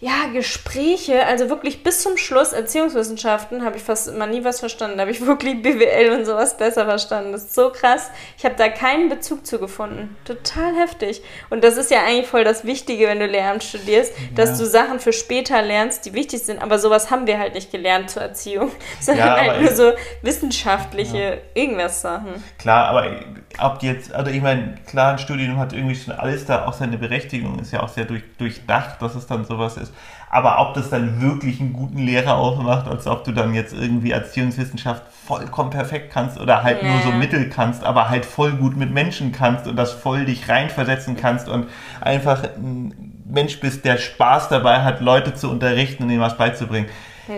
ja, Gespräche, also wirklich bis zum Schluss Erziehungswissenschaften habe ich fast immer nie was verstanden. Da habe ich wirklich BWL und sowas besser verstanden. Das ist so krass. Ich habe da keinen Bezug zu gefunden. Total heftig. Und das ist ja eigentlich voll das Wichtige, wenn du Lehramt studierst, ja. dass du Sachen für später lernst, die wichtig sind. Aber sowas haben wir halt nicht gelernt zur Erziehung, sondern ja, halt nur so wissenschaftliche ja. irgendwas Sachen. Klar, aber ob jetzt, also ich meine, klar, ein Studium hat irgendwie schon alles da auch seine Berechtigung, ist ja auch sehr durch, durchdacht, dass es dann sowas ist. Aber ob das dann wirklich einen guten Lehrer ausmacht, als ob du dann jetzt irgendwie Erziehungswissenschaft vollkommen perfekt kannst oder halt ja. nur so mittel kannst, aber halt voll gut mit Menschen kannst und das voll dich reinversetzen kannst und einfach ein Mensch bist, der Spaß dabei hat, Leute zu unterrichten und ihnen was beizubringen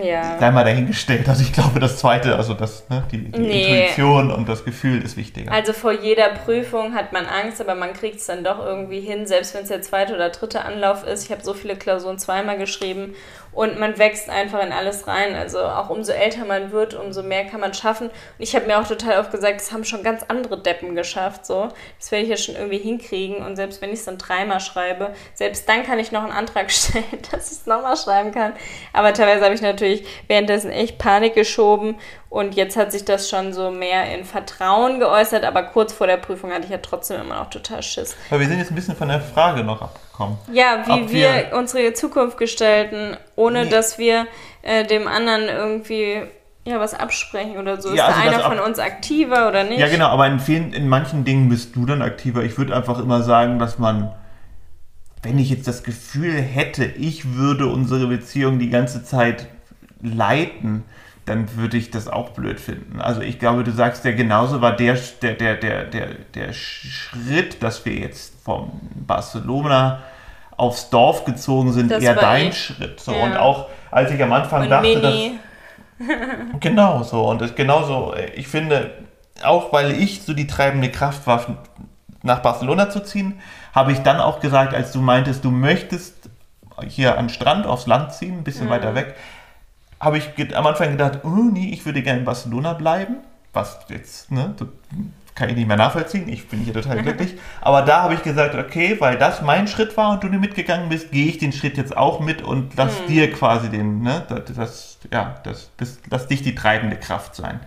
ja. sei mal dahingestellt. Also ich glaube, das Zweite, also das, ne, die, die nee. Intuition und das Gefühl ist wichtiger. Also vor jeder Prüfung hat man Angst, aber man kriegt es dann doch irgendwie hin, selbst wenn es der zweite oder dritte Anlauf ist. Ich habe so viele Klausuren zweimal geschrieben und man wächst einfach in alles rein. Also auch umso älter man wird, umso mehr kann man schaffen. Und ich habe mir auch total oft gesagt, das haben schon ganz andere Deppen geschafft. So. Das werde ich ja schon irgendwie hinkriegen. Und selbst wenn ich es dann dreimal schreibe, selbst dann kann ich noch einen Antrag stellen, dass ich es nochmal schreiben kann. Aber teilweise habe ich natürlich währenddessen echt Panik geschoben. Und jetzt hat sich das schon so mehr in Vertrauen geäußert. Aber kurz vor der Prüfung hatte ich ja trotzdem immer noch total Schiss. Aber wir sind jetzt ein bisschen von der Frage noch abgekommen. Ja, wie wir, wir, unsere Zukunft gestalten, ohne nee. dass wir äh, dem anderen irgendwie ja, was absprechen oder so. Ja, ist also da einer von uns aktiver oder nicht? Ja, genau, aber in, vielen, in manchen Dingen bist du dann aktiver. Ich würde einfach immer sagen, dass man, wenn ich jetzt das Gefühl hätte, ich würde unsere Beziehung die ganze Zeit leiten, dann würde ich das auch blöd finden. Also ich glaube, du sagst ja genauso war der, der, der, der, der, der Schritt, dass wir jetzt vom Barcelona aufs Dorf gezogen sind, das eher dein ich. Schritt. So. Ja. Und auch als ich am Anfang und dachte, Mini. dass. genau so. Und das genauso, ich finde, auch weil ich so die treibende Kraft war, nach Barcelona zu ziehen, habe ich dann auch gesagt, als du meintest, du möchtest hier an Strand aufs Land ziehen, ein bisschen mhm. weiter weg, habe ich am Anfang gedacht, oh nee, ich würde gerne in Barcelona bleiben. Was jetzt, ne, kann ich nicht mehr nachvollziehen. Ich bin hier total glücklich. Aber da habe ich gesagt, okay, weil das mein Schritt war und du nicht mitgegangen bist, gehe ich den Schritt jetzt auch mit und lass hm. dir quasi den, ne, das, das ja, das, das, lass dich die treibende Kraft sein.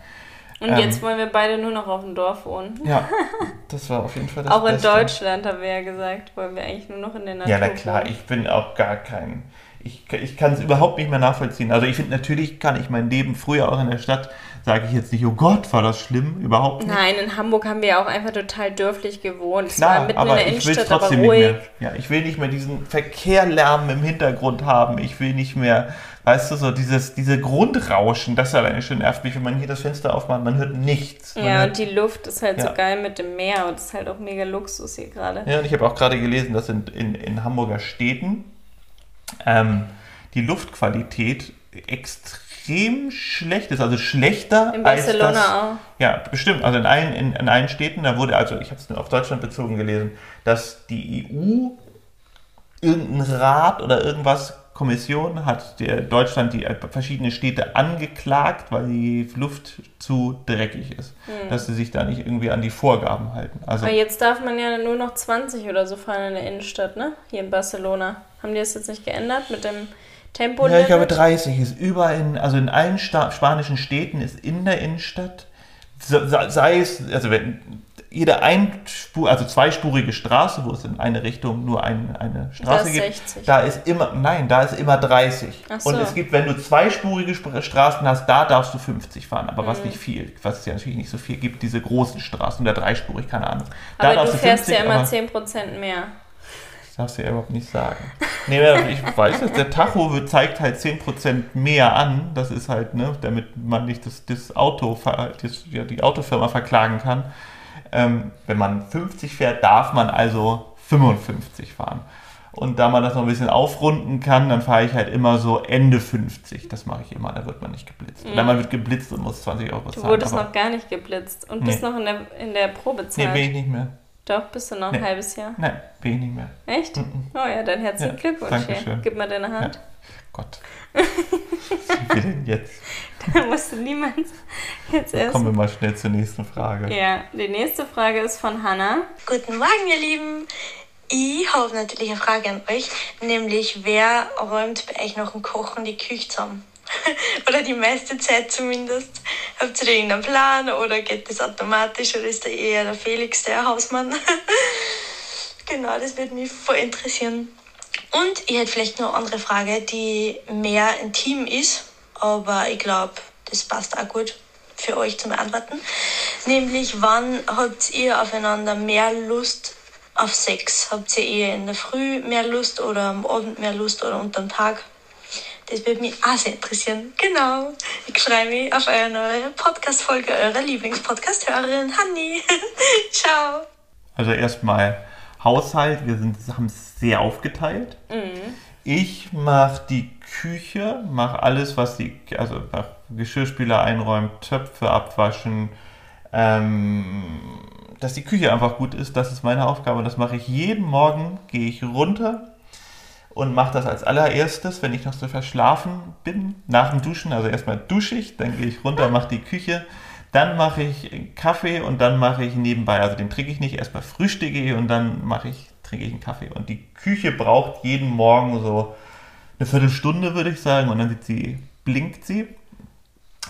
Und ähm, jetzt wollen wir beide nur noch auf dem Dorf wohnen. Ja, das war auf jeden Fall das Auch in Beste. Deutschland, haben wir ja gesagt, wollen wir eigentlich nur noch in der Natur Ja, na klar, wohnen. ich bin auch gar kein ich, ich kann es überhaupt nicht mehr nachvollziehen. Also ich finde, natürlich kann ich mein Leben früher auch in der Stadt, sage ich jetzt nicht, oh Gott, war das schlimm, überhaupt nicht. Nein, in Hamburg haben wir ja auch einfach total dörflich gewohnt. Klar, aber ich will trotzdem nicht mehr. Ja, ich will nicht mehr diesen Verkehrlärm im Hintergrund haben. Ich will nicht mehr, weißt du, so dieses, diese Grundrauschen, das alleine schon nervt mich, wenn man hier das Fenster aufmacht, man hört nichts. Man ja, hört, und die Luft ist halt ja. so geil mit dem Meer und ist halt auch mega Luxus hier gerade. Ja, und ich habe auch gerade gelesen, dass in, in, in Hamburger Städten ähm, die Luftqualität extrem schlecht ist, also schlechter in Barcelona als das, auch. Ja, bestimmt. Also in allen, in, in allen Städten, da wurde, also ich habe es auf Deutschland bezogen gelesen, dass die EU irgendein Rat oder irgendwas Kommission hat der Deutschland die verschiedene Städte angeklagt, weil die Luft zu dreckig ist. Hm. Dass sie sich da nicht irgendwie an die Vorgaben halten. Also Aber jetzt darf man ja nur noch 20 oder so fahren in der Innenstadt, ne? Hier in Barcelona. Haben die das jetzt nicht geändert mit dem Tempo? Ja, ich glaube 30 ist überall in, also in allen Sta spanischen Städten ist in der Innenstadt, sei es, also wenn jede einspur, also zweispurige Straße, wo es in eine Richtung nur ein, eine Straße gibt, 60. da ist immer, nein, da ist immer 30. So. Und es gibt, wenn du zweispurige Straßen hast, da darfst du 50 fahren, aber mhm. was nicht viel, was es ja natürlich nicht so viel gibt, diese großen Straßen, der dreispurig, keine Ahnung. Da aber du fährst 50, ja immer 10% mehr. Das darfst du ja überhaupt nicht sagen. Nee, ich weiß es, der Tacho zeigt halt 10% mehr an. Das ist halt, ne, damit man nicht das, das Auto, das, ja, die Autofirma verklagen kann. Ähm, wenn man 50 fährt, darf man also 55 fahren. Und da man das noch ein bisschen aufrunden kann, dann fahre ich halt immer so Ende 50. Das mache ich immer, da wird man nicht geblitzt. Mhm. Oder man wird geblitzt und muss 20 Euro zahlen. Du wurdest noch gar nicht geblitzt und nee. bist noch in der, in der Probezeit. Nee, bin ich nicht mehr. Doch, bist du noch nee. ein halbes Jahr? Nein, bin ich nicht mehr. Echt? Mhm. Oh ja, dann herzlichen ja, Glückwunsch. Dankeschön. Gib mal deine Hand. Ja. Gott. Was denn jetzt? Da musst du niemand jetzt erst. Kommen wir mal schnell zur nächsten Frage. Ja, die nächste Frage ist von Hanna. Guten Morgen, ihr Lieben. Ich habe natürlich eine Frage an euch, nämlich wer räumt bei euch noch im Kochen die Küche zusammen? oder die meiste Zeit zumindest. Habt ihr irgendeinen Plan oder geht das automatisch oder ist da eher der Felix der Hausmann? genau, das würde mich voll interessieren. Und ich hätte vielleicht noch eine andere Frage, die mehr intim ist, aber ich glaube, das passt auch gut für euch zum Beantworten. Nämlich, wann habt ihr aufeinander mehr Lust auf Sex? Habt ihr eher in der Früh mehr Lust oder am Abend mehr Lust oder unterm Tag? Das würde mich auch sehr interessieren. Genau. Ich freue mich auf eure neue Podcast-Folge, eure Lieblingspodcast-Hörerin, Hanni. Ciao. Also erstmal Haushalt. Wir sind, haben es sehr aufgeteilt. Mhm. Ich mache die Küche, mache alles, was die, also Geschirrspüler einräumen, Töpfe abwaschen, ähm, dass die Küche einfach gut ist, das ist meine Aufgabe. Und das mache ich jeden Morgen, gehe ich runter und mache das als allererstes, wenn ich noch so verschlafen bin, nach dem Duschen. Also erstmal dusche ich, dann gehe ich runter, mache die Küche, dann mache ich Kaffee und dann mache ich nebenbei, also den trinke ich nicht, erstmal frühstücke ich und dann mache ich, trinke ich einen Kaffee. Und die Küche braucht jeden Morgen so eine Viertelstunde, würde ich sagen, und dann sieht sie, blinkt sie.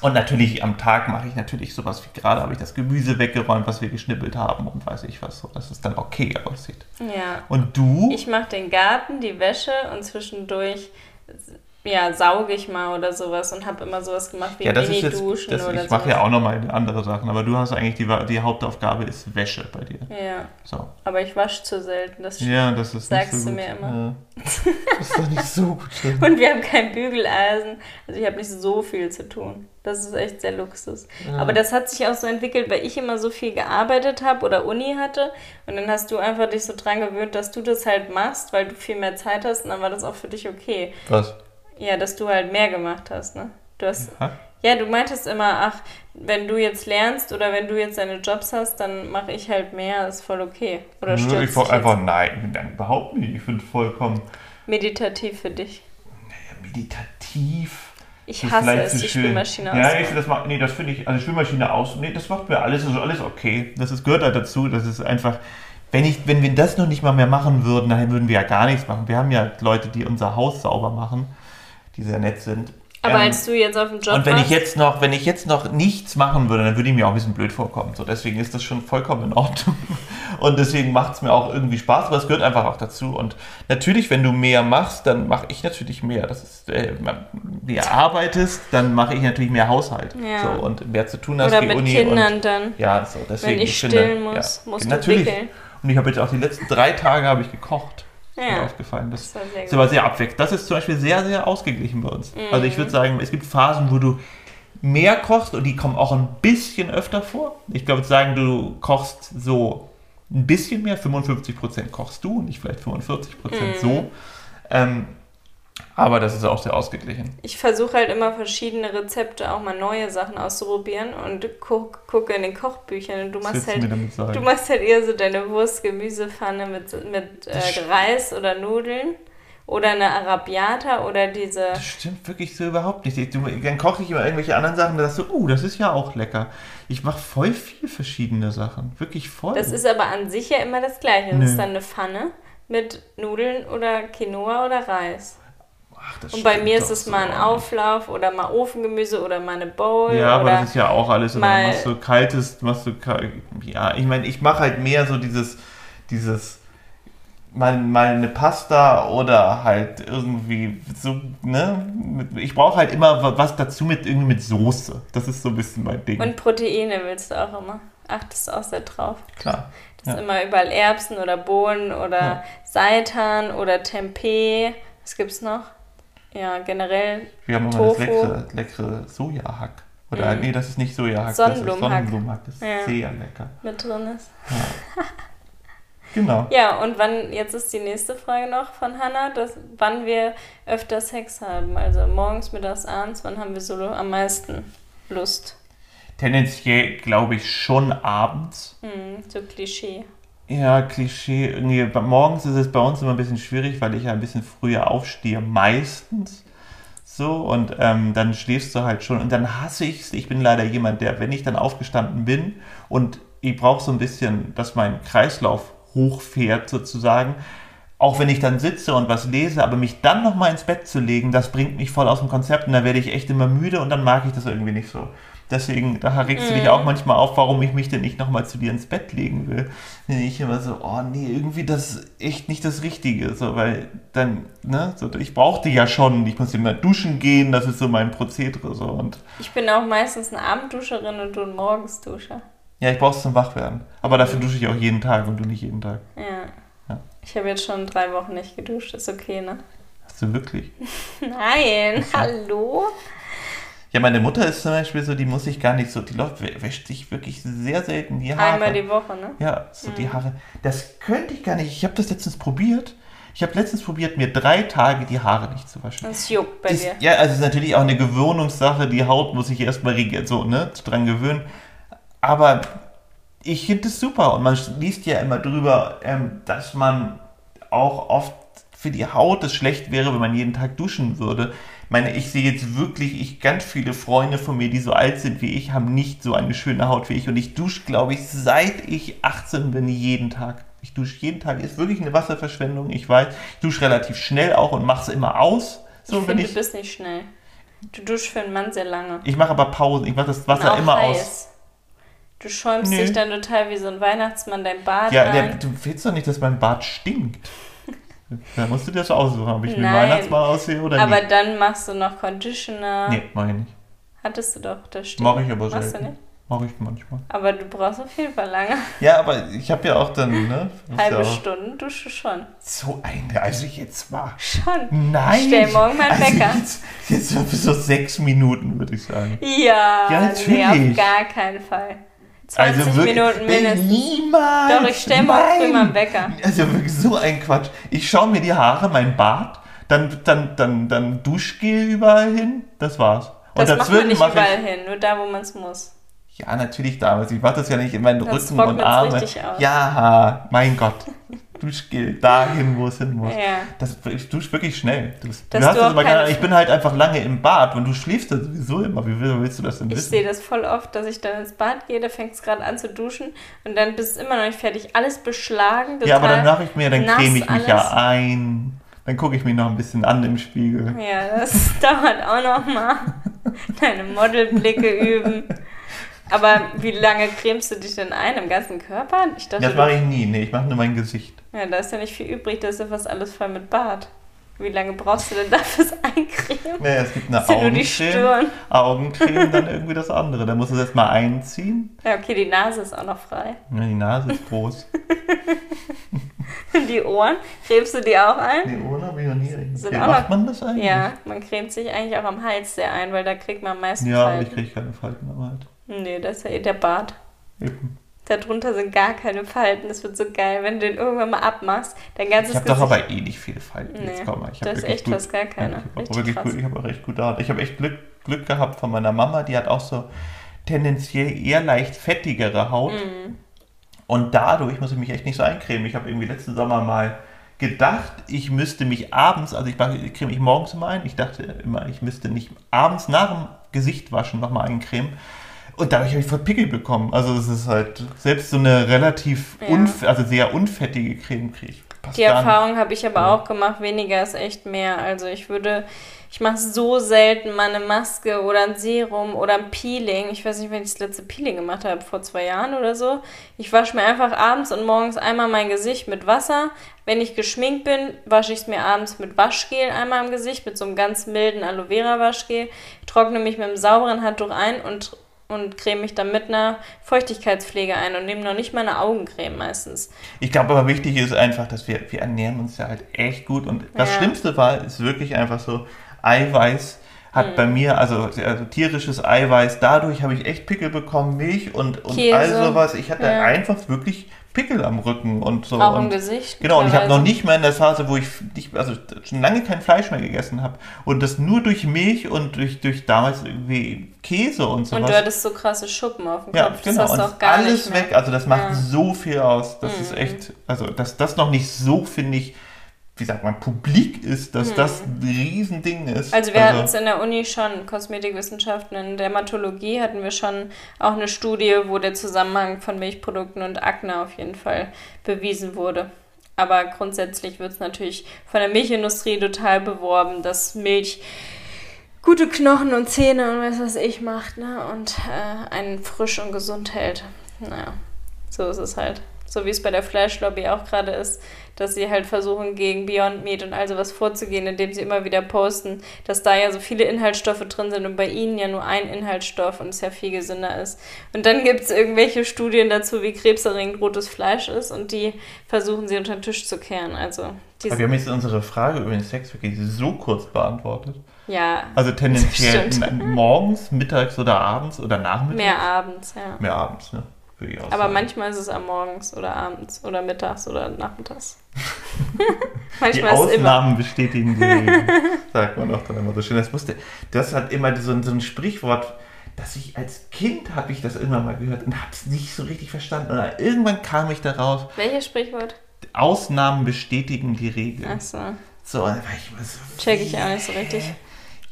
Und natürlich am Tag mache ich natürlich sowas wie gerade habe ich das Gemüse weggeräumt, was wir geschnippelt haben und weiß ich was, so dass es dann okay aussieht. Ja. Und du? Ich mache den Garten, die Wäsche und zwischendurch ja, sauge ich mal oder sowas und habe immer sowas gemacht wie ja, das ist jetzt, Mini-Duschen das, oder Ich mache ja auch nochmal andere Sachen, aber du hast eigentlich die, die Hauptaufgabe ist Wäsche bei dir. Ja, So. aber ich wasche zu selten. Das Ja, das ist Sagst nicht so du gut. mir immer. Ja. Das ist doch nicht so gut. Und wir haben kein Bügeleisen. Also ich habe nicht so viel zu tun. Das ist echt sehr Luxus. Aber das hat sich auch so entwickelt, weil ich immer so viel gearbeitet habe oder Uni hatte. Und dann hast du einfach dich so dran gewöhnt, dass du das halt machst, weil du viel mehr Zeit hast. Und dann war das auch für dich okay. Was? Ja, dass du halt mehr gemacht hast, ne? Du hast, Ha? ja, du meintest immer, ach, wenn du jetzt lernst oder wenn du jetzt deine Jobs hast, dann mache ich halt mehr, ist voll okay. Oder Nö, ich wollte einfach, nein, nein, überhaupt nicht. Ich finde vollkommen meditativ für dich. ja, meditativ. Ich ist hasse es, die. Spülmaschine Ja, auszumachen. ich, das macht, nee, das finde ich, also Spülmaschine aus, nee, das macht mir alles, also alles okay. Das ist, gehört halt dazu, das ist einfach, wenn ich, wenn wir das noch nicht mal mehr machen würden, dann würden wir ja gar nichts machen. Wir haben ja Leute, die unser Haus sauber machen, die sehr nett sind. Aber Ähm, als du jetzt auf dem Job und wenn ich jetzt noch, wenn ich jetzt noch nichts machen würde, dann würde ich mir auch ein bisschen blöd vorkommen. So, deswegen ist das schon vollkommen in Ordnung. Und deswegen macht es mir auch irgendwie Spaß, aber es gehört einfach auch dazu. Und natürlich, wenn du mehr machst, dann mache ich natürlich mehr. Das ist, äh, mehr arbeitest, dann mache ich natürlich mehr Haushalt. Ja. So, und mehr zu tun hast oder die mit Uni. Kindern und, dann, ja, so, deswegen. wenn ich finde, stillen muss, ja, musst du natürlich. wickeln. Und ich habe jetzt auch die letzten drei Tage habe ich gekocht. Mir Ja, aufgefallen. Das, das war sehr ist gut. aber sehr abwechselnd. Das ist zum Beispiel sehr, sehr ausgeglichen bei uns. Also Mhm. ich würde sagen, es gibt Phasen, wo du mehr kochst und die kommen auch ein bisschen öfter vor. Ich glaube, sagen, du kochst so ein bisschen mehr, 55% kochst du und nicht vielleicht 45% so. Mhm. Ähm, aber das ist auch sehr ausgeglichen. Ich versuche halt immer verschiedene Rezepte, auch mal neue Sachen auszuprobieren und guck, gucke in den Kochbüchern und du machst halt? Du machst halt eher so deine Wurst-Gemüsepfanne mit, mit äh, Reis oder Nudeln oder eine Arabiata oder diese. Das stimmt wirklich so überhaupt nicht. Du, dann koche ich immer irgendwelche anderen Sachen, da sagst du, oh, das ist ja auch lecker. Ich mache voll viel verschiedene Sachen. Wirklich voll. Das ist aber an sich ja immer das Gleiche. Das Nö. ist dann eine Pfanne mit Nudeln oder Quinoa oder Reis. Ach, Und bei mir ist es so mal ein. Auflauf oder mal Ofengemüse oder mal eine Bowl. Ja, aber oder das ist ja auch alles. Mal- machst du kaltes, machst du kal- ja, ich meine, ich mache halt mehr so dieses, dieses mal, mal eine Pasta oder halt irgendwie so, ne? Ich brauche halt immer wa- was dazu mit irgendwie mit Soße. Das ist so ein bisschen mein Ding. Und Proteine willst du auch immer. Achtest du auch sehr drauf. Klar. Das ist Ja. immer überall Erbsen oder Bohnen oder Ja. Seitan oder Tempeh. Was gibt's noch? Ja, generell Wir haben immer das Tofu. leckere, leckere Sojahack. Oder Mhm. nee, das ist nicht Sojahack, Sonnenblumenhack. das ist Sonnenblumenhack. Das ist Ja. sehr lecker. mit drin ist. Genau. Ja, und wann, jetzt ist die nächste Frage noch von Hannah, dass, wann wir öfter Sex haben. Also morgens, mittags, abends, wann haben wir so am meisten Lust? Tendenziell glaube ich schon abends. Hm, so Klischee. Ja, Klischee. Bei- morgens ist es bei uns immer ein bisschen schwierig, weil ich ja ein bisschen früher aufstehe, meistens. So, und ähm, dann schläfst du halt schon. Und dann hasse ich es. Ich bin leider jemand, der, wenn ich dann aufgestanden bin und ich brauche so ein bisschen, dass mein Kreislauf hochfährt, sozusagen. Auch wenn ich dann sitze und was lese, aber mich dann nochmal ins Bett zu legen, das bringt mich voll aus dem Konzept und da werde ich echt immer müde und dann mag ich das irgendwie nicht so. Deswegen, da regst du dich auch manchmal auf, warum ich mich denn nicht nochmal zu dir ins Bett legen will. Wenn ich immer so, oh nee, irgendwie das ist echt nicht das Richtige. So, weil dann, ne, so, ich brauchte ja schon, ich muss immer duschen gehen, das ist so mein Prozedere. So. Und Ich bin auch meistens eine Abendduscherin und du ein Morgensduscher. ja, ich brauche es zum Wachwerden. Aber dafür dusche ich auch jeden Tag und du nicht jeden Tag. Ja. Ja. Ich habe jetzt schon drei Wochen nicht geduscht, ist okay, ne? Hast du wirklich? Nein, hallo? Ja, meine Mutter ist zum Beispiel so, die muss sich gar nicht so, die läuft, wäscht sich wirklich sehr selten die Haare. Einmal die Woche, ne? Ja, so die Haare. Das könnte ich gar nicht. Ich habe das letztens probiert. Ich habe letztens probiert, mir drei Tage die Haare nicht zu waschen. Das juckt bei Das- dir. ja, also es ist natürlich auch eine Gewöhnungssache. Die Haut muss sich erstmal so, ne, dran gewöhnen. Aber ich finde es super und man liest ja immer drüber, ähm, dass man auch oft für die Haut es schlecht wäre, wenn man jeden Tag duschen würde. Ich meine, ich sehe jetzt wirklich, ich ganz viele Freunde von mir, die so alt sind wie ich, haben nicht so eine schöne Haut wie ich. Und ich dusche, glaube ich, seit ich 18 bin, jeden Tag. Ich dusche jeden Tag. Ist wirklich eine Wasserverschwendung, ich weiß. Ich dusche relativ schnell auch und mache es immer aus. So, ich finde, du bist nicht schnell. Du duschst für einen Mann sehr lange. ich mache aber Pause. Ich mache das Wasser immer heiß. aus. Du schäumst Nö. dich dann total wie so ein Weihnachtsmann dein Bart Ja, der, rein. du willst doch nicht, dass mein Bart stinkt. Da musst du dir das aussuchen, ob ich Nein. Weihnachtsmann aussehe oder aber nicht. dann machst du noch Conditioner. Nee, mach ich nicht. Hattest du doch, das stimmt. Mach ich aber Machst du nicht? Mach ich manchmal. Aber du brauchst auf jeden Fall lange. Ja, aber ich habe ja auch dann, ne? Halbe ja Stunde dusche schon. So eine, also jetzt mal. Schon. Nein! Ich stell morgen meinen also Wecker. Jetzt, jetzt so für so sechs Minuten, würde ich sagen. Ja, Ja, nee, auf natürlich. gar keinen Fall. 20 Also wirklich, Minuten mindestens. Niemals! Doch, ich stell morgen früh Nein. mal einen Wecker. Also wirklich so ein Quatsch. Ich schaue mir die Haare, mein Bart, dann, dann, dann, dann Duschgel überall hin, das war's. Und Das macht man nicht mache überall hin, nur da, wo man es muss. Ja, natürlich damals. Ich mache das ja nicht in meinen Das Rücken und Arme. richtig aus. Ja, mein Gott. Duschgel dahin, wo es hin muss. Ja. Das, ich dusche wirklich schnell. Du, du hast das keine- keine, ich bin halt einfach lange im Bad und du schläfst ja sowieso immer. Wie will- willst du das denn Ich wissen? sehe das voll oft, dass ich dann ins Bad gehe, da fängst du gerade an zu duschen und dann bist du immer noch nicht fertig. Alles beschlagen. ja, aber dann mache ich mir, dann creme ich mich ja alles. ein. Dann gucke ich mich noch ein bisschen an im Spiegel. Ja, das dauert auch noch mal. Deine Modelblicke üben. Aber wie lange cremst du dich denn ein? Im ganzen Körper? Ich dachte, Das mache ich nie. Nee, ich mache nur mein Gesicht. ja, da ist ja nicht viel übrig, da ist ja fast alles voll mit Bart. Wie lange brauchst du denn dafür das Eincremen? Naja, es gibt eine Augencreme. Augencreme, dann irgendwie das andere. Da musst du das erstmal einziehen. Ja, okay, die Nase ist auch noch frei. Ja, die Nase ist groß. Die Ohren, cremst du die auch ein? Die Ohren habe ich noch nie eingecremt. Macht man das eigentlich? Ja, man cremt sich eigentlich auch am Hals sehr ein, weil da kriegt man am meisten Ja, aber ich Falten. kriege keine Falten aber halt. Nee, das ist ja eh der Bart. Eben. Darunter sind gar keine Falten. Das wird so geil, wenn du den irgendwann mal abmachst. Dein Ich ganzes habe doch aber eh nicht viele Falten. Nee, Jetzt komm mal. Ich hab hast wirklich echt gut, fast gar keine. Ja, ich habe ich habe auch recht gute Haut. Ich habe echt Glück, Glück gehabt von meiner Mama. Die hat auch so tendenziell eher leicht fettigere Haut. Mhm. Und dadurch muss ich mich echt nicht so eincremen. Ich habe irgendwie letzten Sommer mal gedacht, ich müsste mich abends, also ich, ich creme mich morgens immer ein. Ich dachte immer, ich müsste nicht abends nach dem Gesicht waschen nochmal eincremen. Und dadurch habe ich voll Pickel bekommen. Also es ist halt, selbst so eine relativ, Ja. unf also sehr unfettige Creme kriege ich. Passt Die. Erfahrung habe ich aber Ja. auch gemacht. Weniger ist echt mehr. Also ich würde, ich mache so selten mal eine Maske oder ein Serum oder ein Peeling. Ich weiß nicht, wenn ich das letzte Peeling gemacht habe, vor zwei Jahren oder so. Ich wasche mir einfach abends und morgens einmal mein Gesicht mit Wasser. Wenn ich geschminkt bin, wasche ich es mir abends mit Waschgel einmal im Gesicht, mit so einem ganz milden Aloe Vera Waschgel. Trockne mich mit einem sauberen Handtuch ein und und creme mich dann mit einer Feuchtigkeitspflege ein und nehme noch nicht mal eine Augencreme meistens. Ich glaube aber wichtig ist einfach, dass wir, wir ernähren uns ja halt echt gut. Und das Ja. Schlimmste war, ist wirklich einfach so, Eiweiß hat Mhm. bei mir, also, also tierisches Eiweiß, dadurch habe ich echt Pickel bekommen, Milch und, und Käse. all sowas. Ich hatte Ja. einfach wirklich Pickel am Rücken und so. Auch und im Gesicht. Genau, und ich habe noch nicht mal in der Phase, wo ich nicht, also schon lange kein Fleisch mehr gegessen habe. Und das nur durch Milch und durch, durch damals irgendwie Käse und sowas. Und du hattest so krasse Schuppen auf dem Ja, Kopf. genau. Das hast du auch gar alles nicht mehr. weg. Also das macht Ja. Mhm. so viel aus. Das ist echt, also dass das noch nicht so, finde ich, wie sagt man, publik ist, dass das ein Riesending ist. Also wir hatten es in der Uni schon, Kosmetikwissenschaften, in Dermatologie hatten wir schon auch eine Studie, wo der Zusammenhang von Milchprodukten und Akne auf jeden Fall bewiesen wurde. Aber grundsätzlich wird es natürlich von der Milchindustrie total beworben, dass Milch gute Knochen und Zähne und was weiß ich macht, ne? Und äh, einen frisch und gesund hält. Naja, so ist es halt. So wie es bei der Fleischlobby auch gerade ist, dass sie halt versuchen, gegen Beyond Meat und all sowas vorzugehen, indem sie immer wieder posten, dass da ja so viele Inhaltsstoffe drin sind und bei ihnen ja nur ein Inhaltsstoff und es ja viel gesünder ist. Und dann gibt es irgendwelche Studien dazu, wie krebserregend rotes Fleisch ist und die versuchen sie unter den Tisch zu kehren. Also, Aber wir haben jetzt unsere Frage über den Sex wirklich so kurz beantwortet. ja, Also tendenziell morgens, mittags oder abends oder nachmittags? mehr abends, ja. Mehr abends, ne? Würde ich auch Aber sagen. manchmal ist es am Morgens oder abends oder mittags oder nachmittags. Die es immer. Ausnahmen bestätigen die Regeln, sagt man doch dann immer so schön. Das musste, das hat immer so, ein- so ein Sprichwort, dass ich als Kind habe ich das immer mal gehört und habe es nicht so richtig verstanden. Und irgendwann kam ich darauf, Welches Sprichwort? Ausnahmen bestätigen die Regel. Achso. So, dann war ich immer so, Check ich auch nicht so richtig.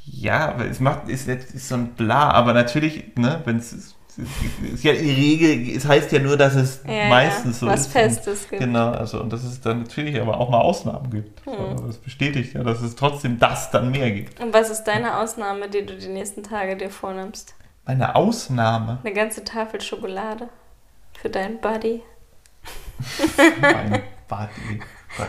Ja, aber es macht, ist, ist so ein Bla, aber natürlich, ne, wenn es, ja die Regel, es heißt ja nur, dass es Ja, meistens so was ist. Festes gibt. Genau, also und dass es dann natürlich aber auch mal Ausnahmen gibt. Hm. So, das bestätigt ja, dass es trotzdem das dann mehr gibt. Und was ist deine Ausnahme, die du die nächsten Tage dir vornimmst? Meine Ausnahme, Eine ganze Tafel Schokolade für deinen Buddy. mein Buddy.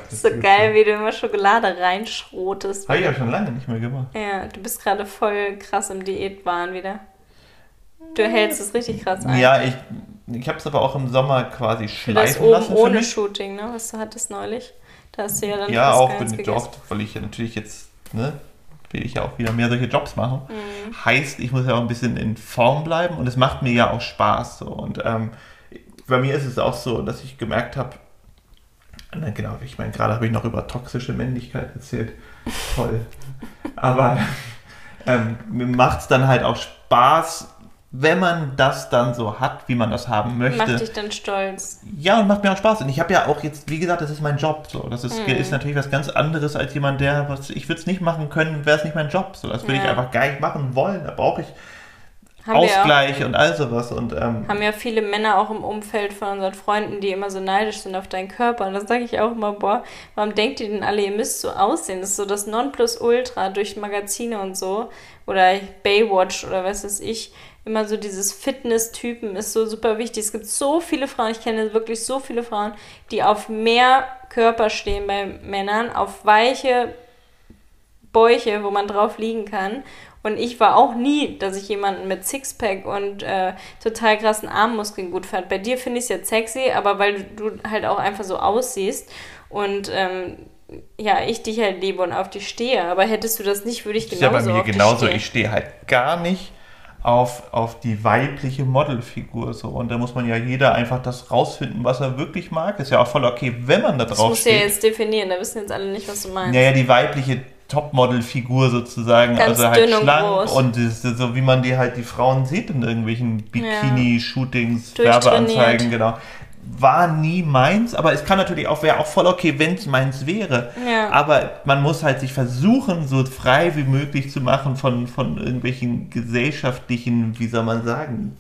Das So ist geil, wie du immer Schokolade reinschrotest. Habe ich ja schon lange nicht mehr gemacht. Ja, du bist gerade voll krass im Diätwahn wieder. Du hältst es richtig krass ein. Ja, ich, ich habe es aber auch im Sommer quasi das schleifen oben lassen ohne. Shooting, ne? Was du hattest neulich. Da hast du ja dann Ja, auch bin ich doch, weil ich ja natürlich jetzt, ne, will ich ja auch wieder mehr solche Jobs machen. Mhm. Heißt, ich muss ja auch ein bisschen in Form bleiben und es macht mir ja auch Spaß. So. Und ähm, bei mir ist es auch so, dass ich gemerkt habe, na genau, ich meine, gerade habe ich noch über toxische Männlichkeit erzählt. Toll. Aber ähm, mir macht es dann halt auch Spaß, wenn man das dann so hat, wie man das haben möchte. Macht dich dann stolz. Ja, und macht mir auch Spaß. Und ich habe ja auch jetzt, wie gesagt, das ist mein Job. So. Das ist, Mhm. ist natürlich was ganz anderes als jemand, der, was, ich würde es nicht machen können, wäre es nicht mein Job. So. Das würde ich Ja. einfach gar nicht machen wollen. Da brauche ich Haben wir, auch, Ausgleich und all sowas. Und ähm, haben ja viele Männer auch im Umfeld von unseren Freunden, die immer so neidisch sind auf deinen Körper. Und da sage ich auch immer, boah, warum denkt ihr denn alle, ihr müsst so aussehen? Das ist so das Nonplusultra durch Magazine und so. Oder Baywatch oder was weiß ich. Immer so dieses Fitness-Typen ist so super wichtig. Es gibt so viele Frauen, ich kenne wirklich so viele Frauen, die auf mehr Körper stehen bei Männern, auf weiche Bäuche, wo man drauf liegen kann. Und ich war auch nie, dass ich jemanden mit Sixpack und äh, total krassen Armmuskeln gut fand. Bei dir finde ich es jetzt sexy, aber weil du, halt auch einfach so aussiehst und ähm, ja, ich dich halt liebe und auf dich stehe. Aber hättest du das nicht, würde ich ist ja genauso bei mir genauso. Ich stehe halt gar nicht auf, auf die weibliche Modelfigur. So. Und da muss man ja jeder einfach das rausfinden, was er wirklich mag. Ist ja auch voll okay, wenn man da das drauf musst du ja jetzt definieren, da wissen jetzt alle nicht, was du meinst. Naja, die weibliche Topmodel-Figur sozusagen, Ganz also halt und schlank und das ist so wie man die halt die Frauen sieht in irgendwelchen Bikini-Shootings, Durchtrainiert. Werbeanzeigen, genau. War nie meins, aber es kann natürlich auch, wäre auch voll okay, wenn es meins wäre. Ja. Aber man muss halt sich versuchen, so frei wie möglich zu machen von, von irgendwelchen gesellschaftlichen, wie soll man sagen,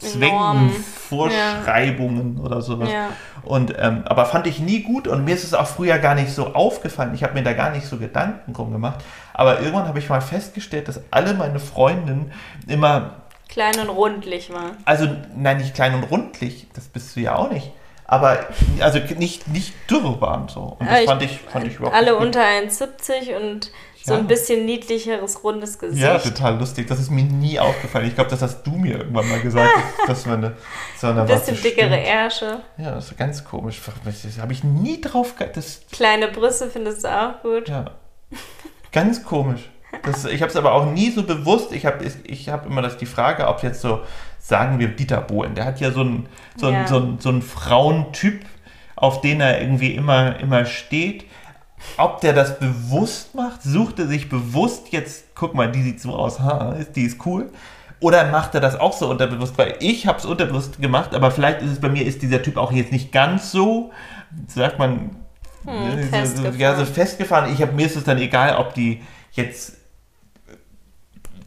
Zwängen, Normen. Vorschreibungen oder sowas. Ja. Und, ähm, aber fand ich nie gut und mir ist es auch früher gar nicht so aufgefallen. Ich habe mir da gar nicht so Gedanken drum gemacht. Aber irgendwann habe ich mal festgestellt, dass alle meine Freundinnen immer, Klein und rundlich war. also nein, nicht klein und rundlich, das bist du ja auch nicht, aber also nicht, nicht dürr waren so. Und das Ja, fand ich, fand ich überhaupt Alle gut. unter 1,70 und so Ja. ein bisschen niedlicheres, rundes Gesicht. Ja, total lustig. Das ist mir nie aufgefallen. Ich glaube, das hast du mir irgendwann mal gesagt, dass, dass meine so eine Ein bisschen dickere Ärsche. Ja, das ist ganz komisch. Das habe ich nie drauf ge das Kleine Brüste findest du auch gut. Ja. Ganz komisch. Das, ich habe es aber auch nie so bewusst. Ich habe ich hab immer das, die Frage, ob jetzt so, sagen wir Dieter Bohlen, der hat ja so einen so einen- Ja. so einen- so einen Frauentyp, auf den er irgendwie immer, immer steht. Ob der das bewusst macht, sucht er sich bewusst jetzt, guck mal, die sieht so aus, ha, ist, die ist cool. Oder macht er das auch so unterbewusst? Weil ich habe es unterbewusst gemacht, aber vielleicht ist es bei mir, ist dieser Typ auch jetzt nicht ganz so, sagt man, Hm, ne, so, so, festgefahren. ja, so festgefahren. Ich hab, mir ist es dann egal, ob die jetzt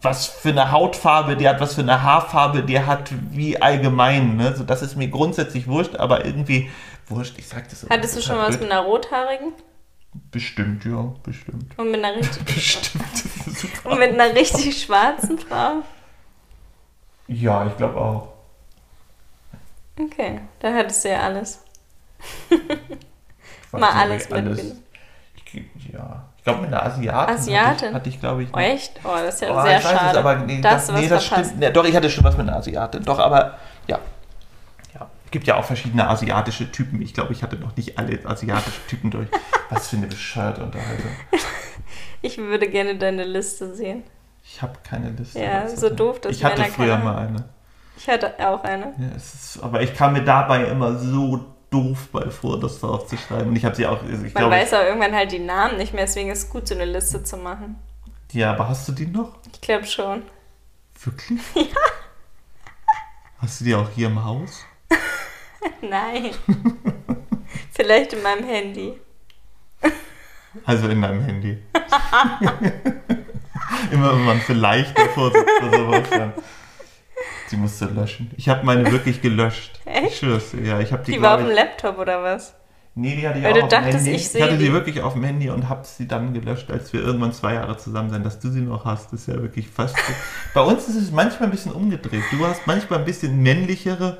was für eine Hautfarbe die hat, was für eine Haarfarbe die hat, wie allgemein. Ne? So, das ist mir grundsätzlich wurscht, aber irgendwie wurscht. Ich sag das immer Hattest du schon was blöd. mit einer rothaarigen? Bestimmt, ja, bestimmt. Und mit einer richtig, Bestimmt. und mit einer richtig schwarzen Frau? Ja, ich glaube auch. Okay, da hattest du ja alles. Was Mal alles ey, mitgenommen. Ja, ich glaube mit einer Asiatin. Asiatin? Hatte ich, hatte ich glaube ich. Oh, echt? Oh, das ist ja Oh, sehr ich weiß es, schade. aber nee, das was nee, das stimmt. Ja, doch, ich hatte schon was mit einer Asiatin. Doch, aber ja. ja. Es gibt ja auch verschiedene asiatische Typen. Ich glaube, ich hatte noch nicht alle asiatischen Typen durch. Was für eine bescheuerte Unterhaltung. Ich würde gerne deine Liste sehen. Ich habe keine Liste. Ja, so doof, dass Ich hatte Männer früher keine mal eine. Ich hatte auch eine. Ja, es ist, aber ich kam mir dabei immer so doof bei vor, das darauf zu schreiben. Und ich habe sie auch, also ich Man glaube, weiß auch irgendwann halt die Namen nicht mehr, deswegen ist es gut, so eine Liste zu machen. ja, aber hast du die noch? Ich glaube schon. Wirklich? Ja. Hast du die auch hier im Haus? Nein. Vielleicht in meinem Handy. Also in deinem Handy. Immer wenn man vielleicht davor sitzt oder sowas. Dann. Die musst du löschen. Ich habe meine wirklich gelöscht. Echt? Ich dir. Ja, ich habe die, Die war auf dem ich, Laptop oder was? Nee, die hatte ich Weil auch du auf dem Handy. ich Ich, hatte sie die. wirklich auf dem Handy und habe sie dann gelöscht, als wir irgendwann zwei Jahre zusammen sind. Dass du sie noch hast, ist ja wirklich fast. so. Bei uns ist es manchmal ein bisschen umgedreht. Du hast manchmal ein bisschen männlichere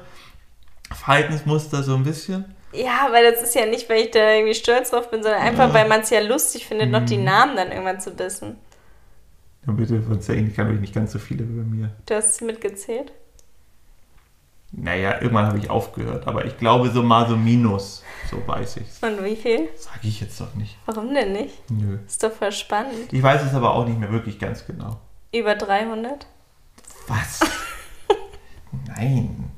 Verhaltensmuster, so ein bisschen. Ja, weil das ist ja nicht, weil ich da irgendwie stolz drauf bin, sondern einfach, weil man es ja lustig findet, noch Mhm. die Namen dann irgendwann zu wissen. Ja, bitte, sonst ja eigentlich kann ich nicht ganz so viele wie bei mir. Du hast es mitgezählt? Naja, irgendwann habe ich aufgehört. Aber ich glaube, so mal so minus. So weiß ich's. Und wie viel? Sage ich jetzt doch nicht. Warum denn nicht? Nö. Ist doch voll spannend. Ich weiß es aber auch nicht mehr wirklich ganz genau. Über 300? Was? Nein.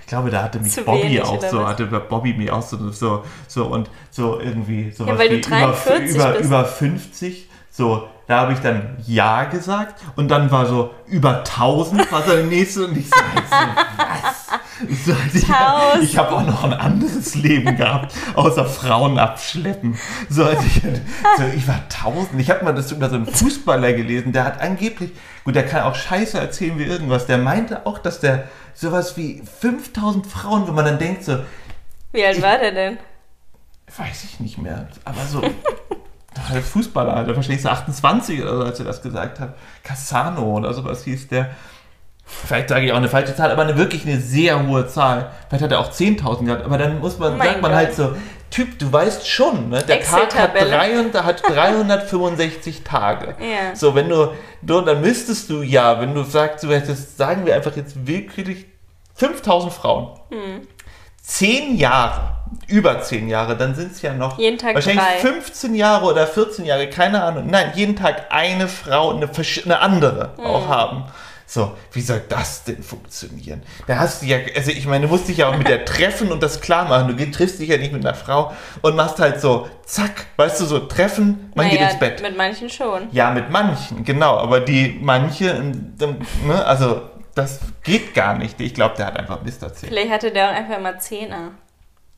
Ich glaube, da hatte mich Zu Bobby wenig, auch so, was? hatte Bobby mir auch so, so, so und so irgendwie so Ja, weil du wie 43 über, über, bist. über 50. So, da habe ich dann Ja gesagt und dann war so über 1000 war so der nächste und ich so, was? Ich, so, ich, 1000. ich habe auch noch ein anderes Leben gehabt, außer Frauen abschleppen. So, also ich, so, ich war 1000. Ich habe mal das über so einen Fußballer gelesen, der hat angeblich, gut, der kann auch Scheiße erzählen wie irgendwas, der meinte auch, dass der sowas wie 5000 Frauen, wo man dann denkt so, Wie alt war der denn? weiß ich nicht mehr, aber so. Der Fußballer, Alter, wahrscheinlich so 28 oder so, als er das gesagt hat. Cassano oder sowas hieß der. Vielleicht sage ich auch eine falsche Zahl, aber eine, wirklich eine sehr hohe Zahl. Vielleicht hat er auch 10.000 gehabt, aber dann muss man, Oh sagt man Gott. halt so, Typ, du weißt schon, ne? der Tag hat, Excel-Tabelle. drei und, hat 365 Tage. Ja. So, wenn du, du, dann müsstest du ja, wenn du sagst, du hättest, sagen wir einfach jetzt willkürlich 5000 Frauen. Hm. Zehn Jahre, über zehn Jahre, dann sind es ja noch Jeden Tag wahrscheinlich drei. 15 Jahre oder 14 Jahre, keine Ahnung. Nein, jeden Tag eine Frau, eine, eine andere Hm. auch haben. So, wie soll das denn funktionieren? Da hast du ja, also ich meine, du musst dich ja auch mit der treffen und das klar machen. Du triffst dich ja nicht mit einer Frau und machst halt so, zack, weißt du, so treffen, man geht Naja, ins Bett. Mit manchen schon. Ja, mit manchen, genau. Aber die manche, ähm, ne, also das geht gar nicht. Ich glaube, der hat einfach Mist erzählt. Vielleicht hatte der auch einfach immer Zehner.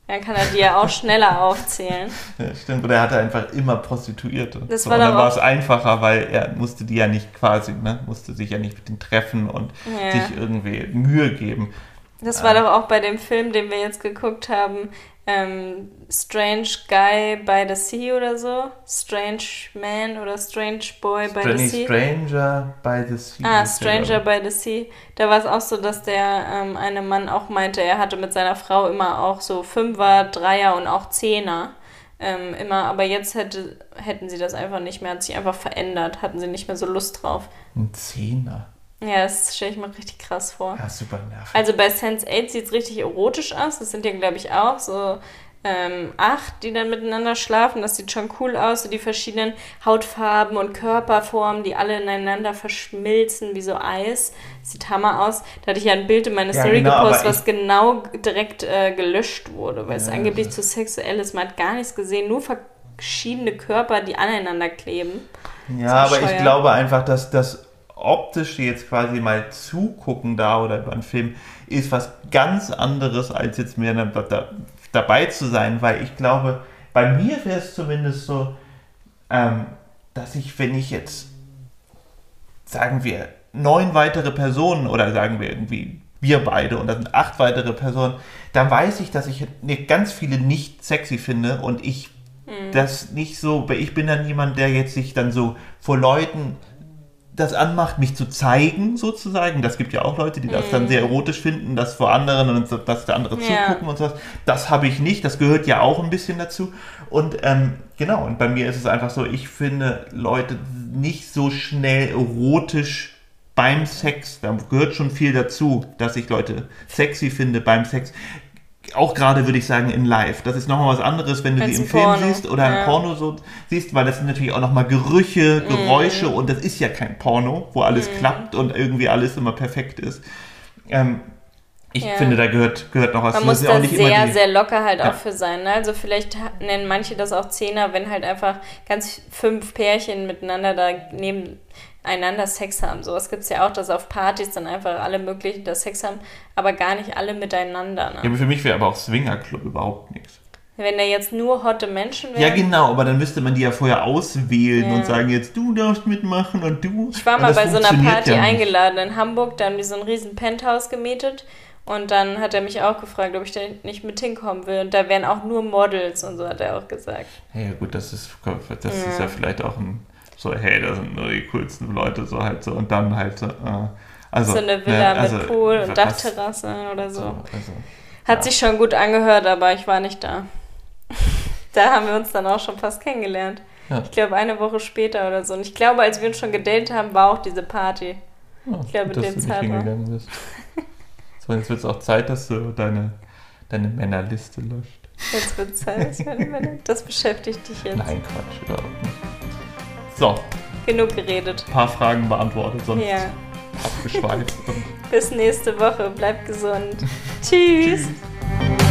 Dann kann er die ja auch schneller aufzählen. Ja, stimmt. Oder er hatte einfach immer Prostituierte. Das so, war und dann war es einfacher, weil er musste die ja nicht quasi, ne, musste sich ja nicht mit denen treffen und Ja. sich irgendwie Mühe geben. Das war doch auch bei dem Film, den wir jetzt geguckt haben, ähm, Strange Guy by the Sea oder so. Strange Man oder Strange Boy by Strange, the Sea. Stranger by the Sea. Ah, Stranger by the Sea. Da war es auch so, dass der ähm, eine Mann auch meinte, er hatte mit seiner Frau immer auch so Fünfer, Dreier und auch Zehner. Ähm, immer, aber jetzt hätte, hätten sie das einfach nicht mehr, hat sich einfach verändert, hatten sie nicht mehr so Lust drauf. Ein Zehner. Ja, das stelle ich mir richtig krass vor. Ja, super nervig. Also bei Sense8 sieht es richtig erotisch aus. Das sind ja, glaube ich, auch so ähm, acht, die dann miteinander schlafen. Das sieht schon cool aus. So die verschiedenen Hautfarben und Körperformen, die alle ineinander verschmilzen wie so Eis. Sieht Hammer aus. Da hatte ich ja ein Bild in meine Ja, Story genau, gepostet, was genau direkt äh, gelöscht wurde, weil es Ja, angeblich das zu sexuell ist. Man hat gar nichts gesehen, nur verschiedene Körper, die aneinander kleben. Ja, aber ich glaube einfach, dass das optische jetzt quasi mal zugucken da oder über einen Film ist was ganz anderes, als jetzt mehr da, da, dabei zu sein, weil ich glaube, bei mir wäre es zumindest so, ähm, dass ich, wenn ich jetzt, sagen wir, neun weitere Personen oder sagen wir irgendwie wir beide und da sind acht weitere Personen, dann weiß ich, dass ich ne- ganz viele nicht sexy finde und ich das nicht so, ich bin dann jemand, der jetzt sich dann so vor Leuten das anmacht, mich zu zeigen, sozusagen. Das gibt ja auch Leute, die das dann sehr erotisch finden, das vor anderen und so- dass der andere Ja. zugucken und sowas. Das habe ich nicht, das gehört ja auch ein bisschen dazu. Und ähm, genau, und bei mir ist es einfach so, ich finde Leute nicht so schnell erotisch beim Sex. Da gehört schon viel dazu, dass ich Leute sexy finde beim Sex. Auch gerade würde ich sagen in Live. Das ist nochmal was anderes, wenn du Als sie im Film Porno. siehst oder im Ja. Porno so siehst, weil das sind natürlich auch nochmal Gerüche, Geräusche und das ist ja kein Porno, wo alles klappt und irgendwie alles immer perfekt ist. Ähm, ich Ja. finde, da gehört, gehört noch was Man muss ja da auch nicht immer sehr, die- sehr locker halt Ja. auch für sein. Ne? Also vielleicht nennen manche das auch Zehner, wenn halt einfach ganz fünf Pärchen miteinander da nebeneinander Sex haben. Sowas gibt es ja auch, dass auf Partys dann einfach alle möglichen da Sex haben, aber gar nicht alle miteinander. Ja, Ne? aber für mich wäre aber auch Swingerclub überhaupt nichts. Wenn da jetzt nur hotte Menschen wären. Ja, genau, aber dann müsste man die ja vorher auswählen Ja. und sagen, jetzt du darfst mitmachen und du. Ich war mal bei so einer Party ja eingeladen in Hamburg, da haben die so ein riesen Penthouse gemietet und dann hat er mich auch gefragt, ob ich da nicht mit hinkommen will und da wären auch nur Models und so hat er auch gesagt. Ja, gut, das ist, das ist ja vielleicht auch ein, so, hey, das sind nur die coolsten Leute, so halt so, und dann halt so, äh, also. So eine Villa ne, also, mit Pool und Dachterrasse oder so. So, also, Hat ja. sich schon gut angehört, aber ich war nicht da. da haben wir uns dann auch schon fast kennengelernt. Ja. Ich glaube, eine Woche später oder so. Und ich glaube, als wir uns schon gedatet haben, war auch diese Party. Ja, Ich glaube, gut, dass den du nicht hingegangen bist. So, jetzt wird es auch Zeit, dass du deine, deine Männerliste löscht. Jetzt wird Zeit. Das beschäftigt dich jetzt. Nein, Quatsch, überhaupt nicht. So, Genug geredet. ein paar Fragen beantwortet, sonst Ja. abgeschweift. Bis nächste Woche. Bleibt gesund. Tschüss. Tschüss.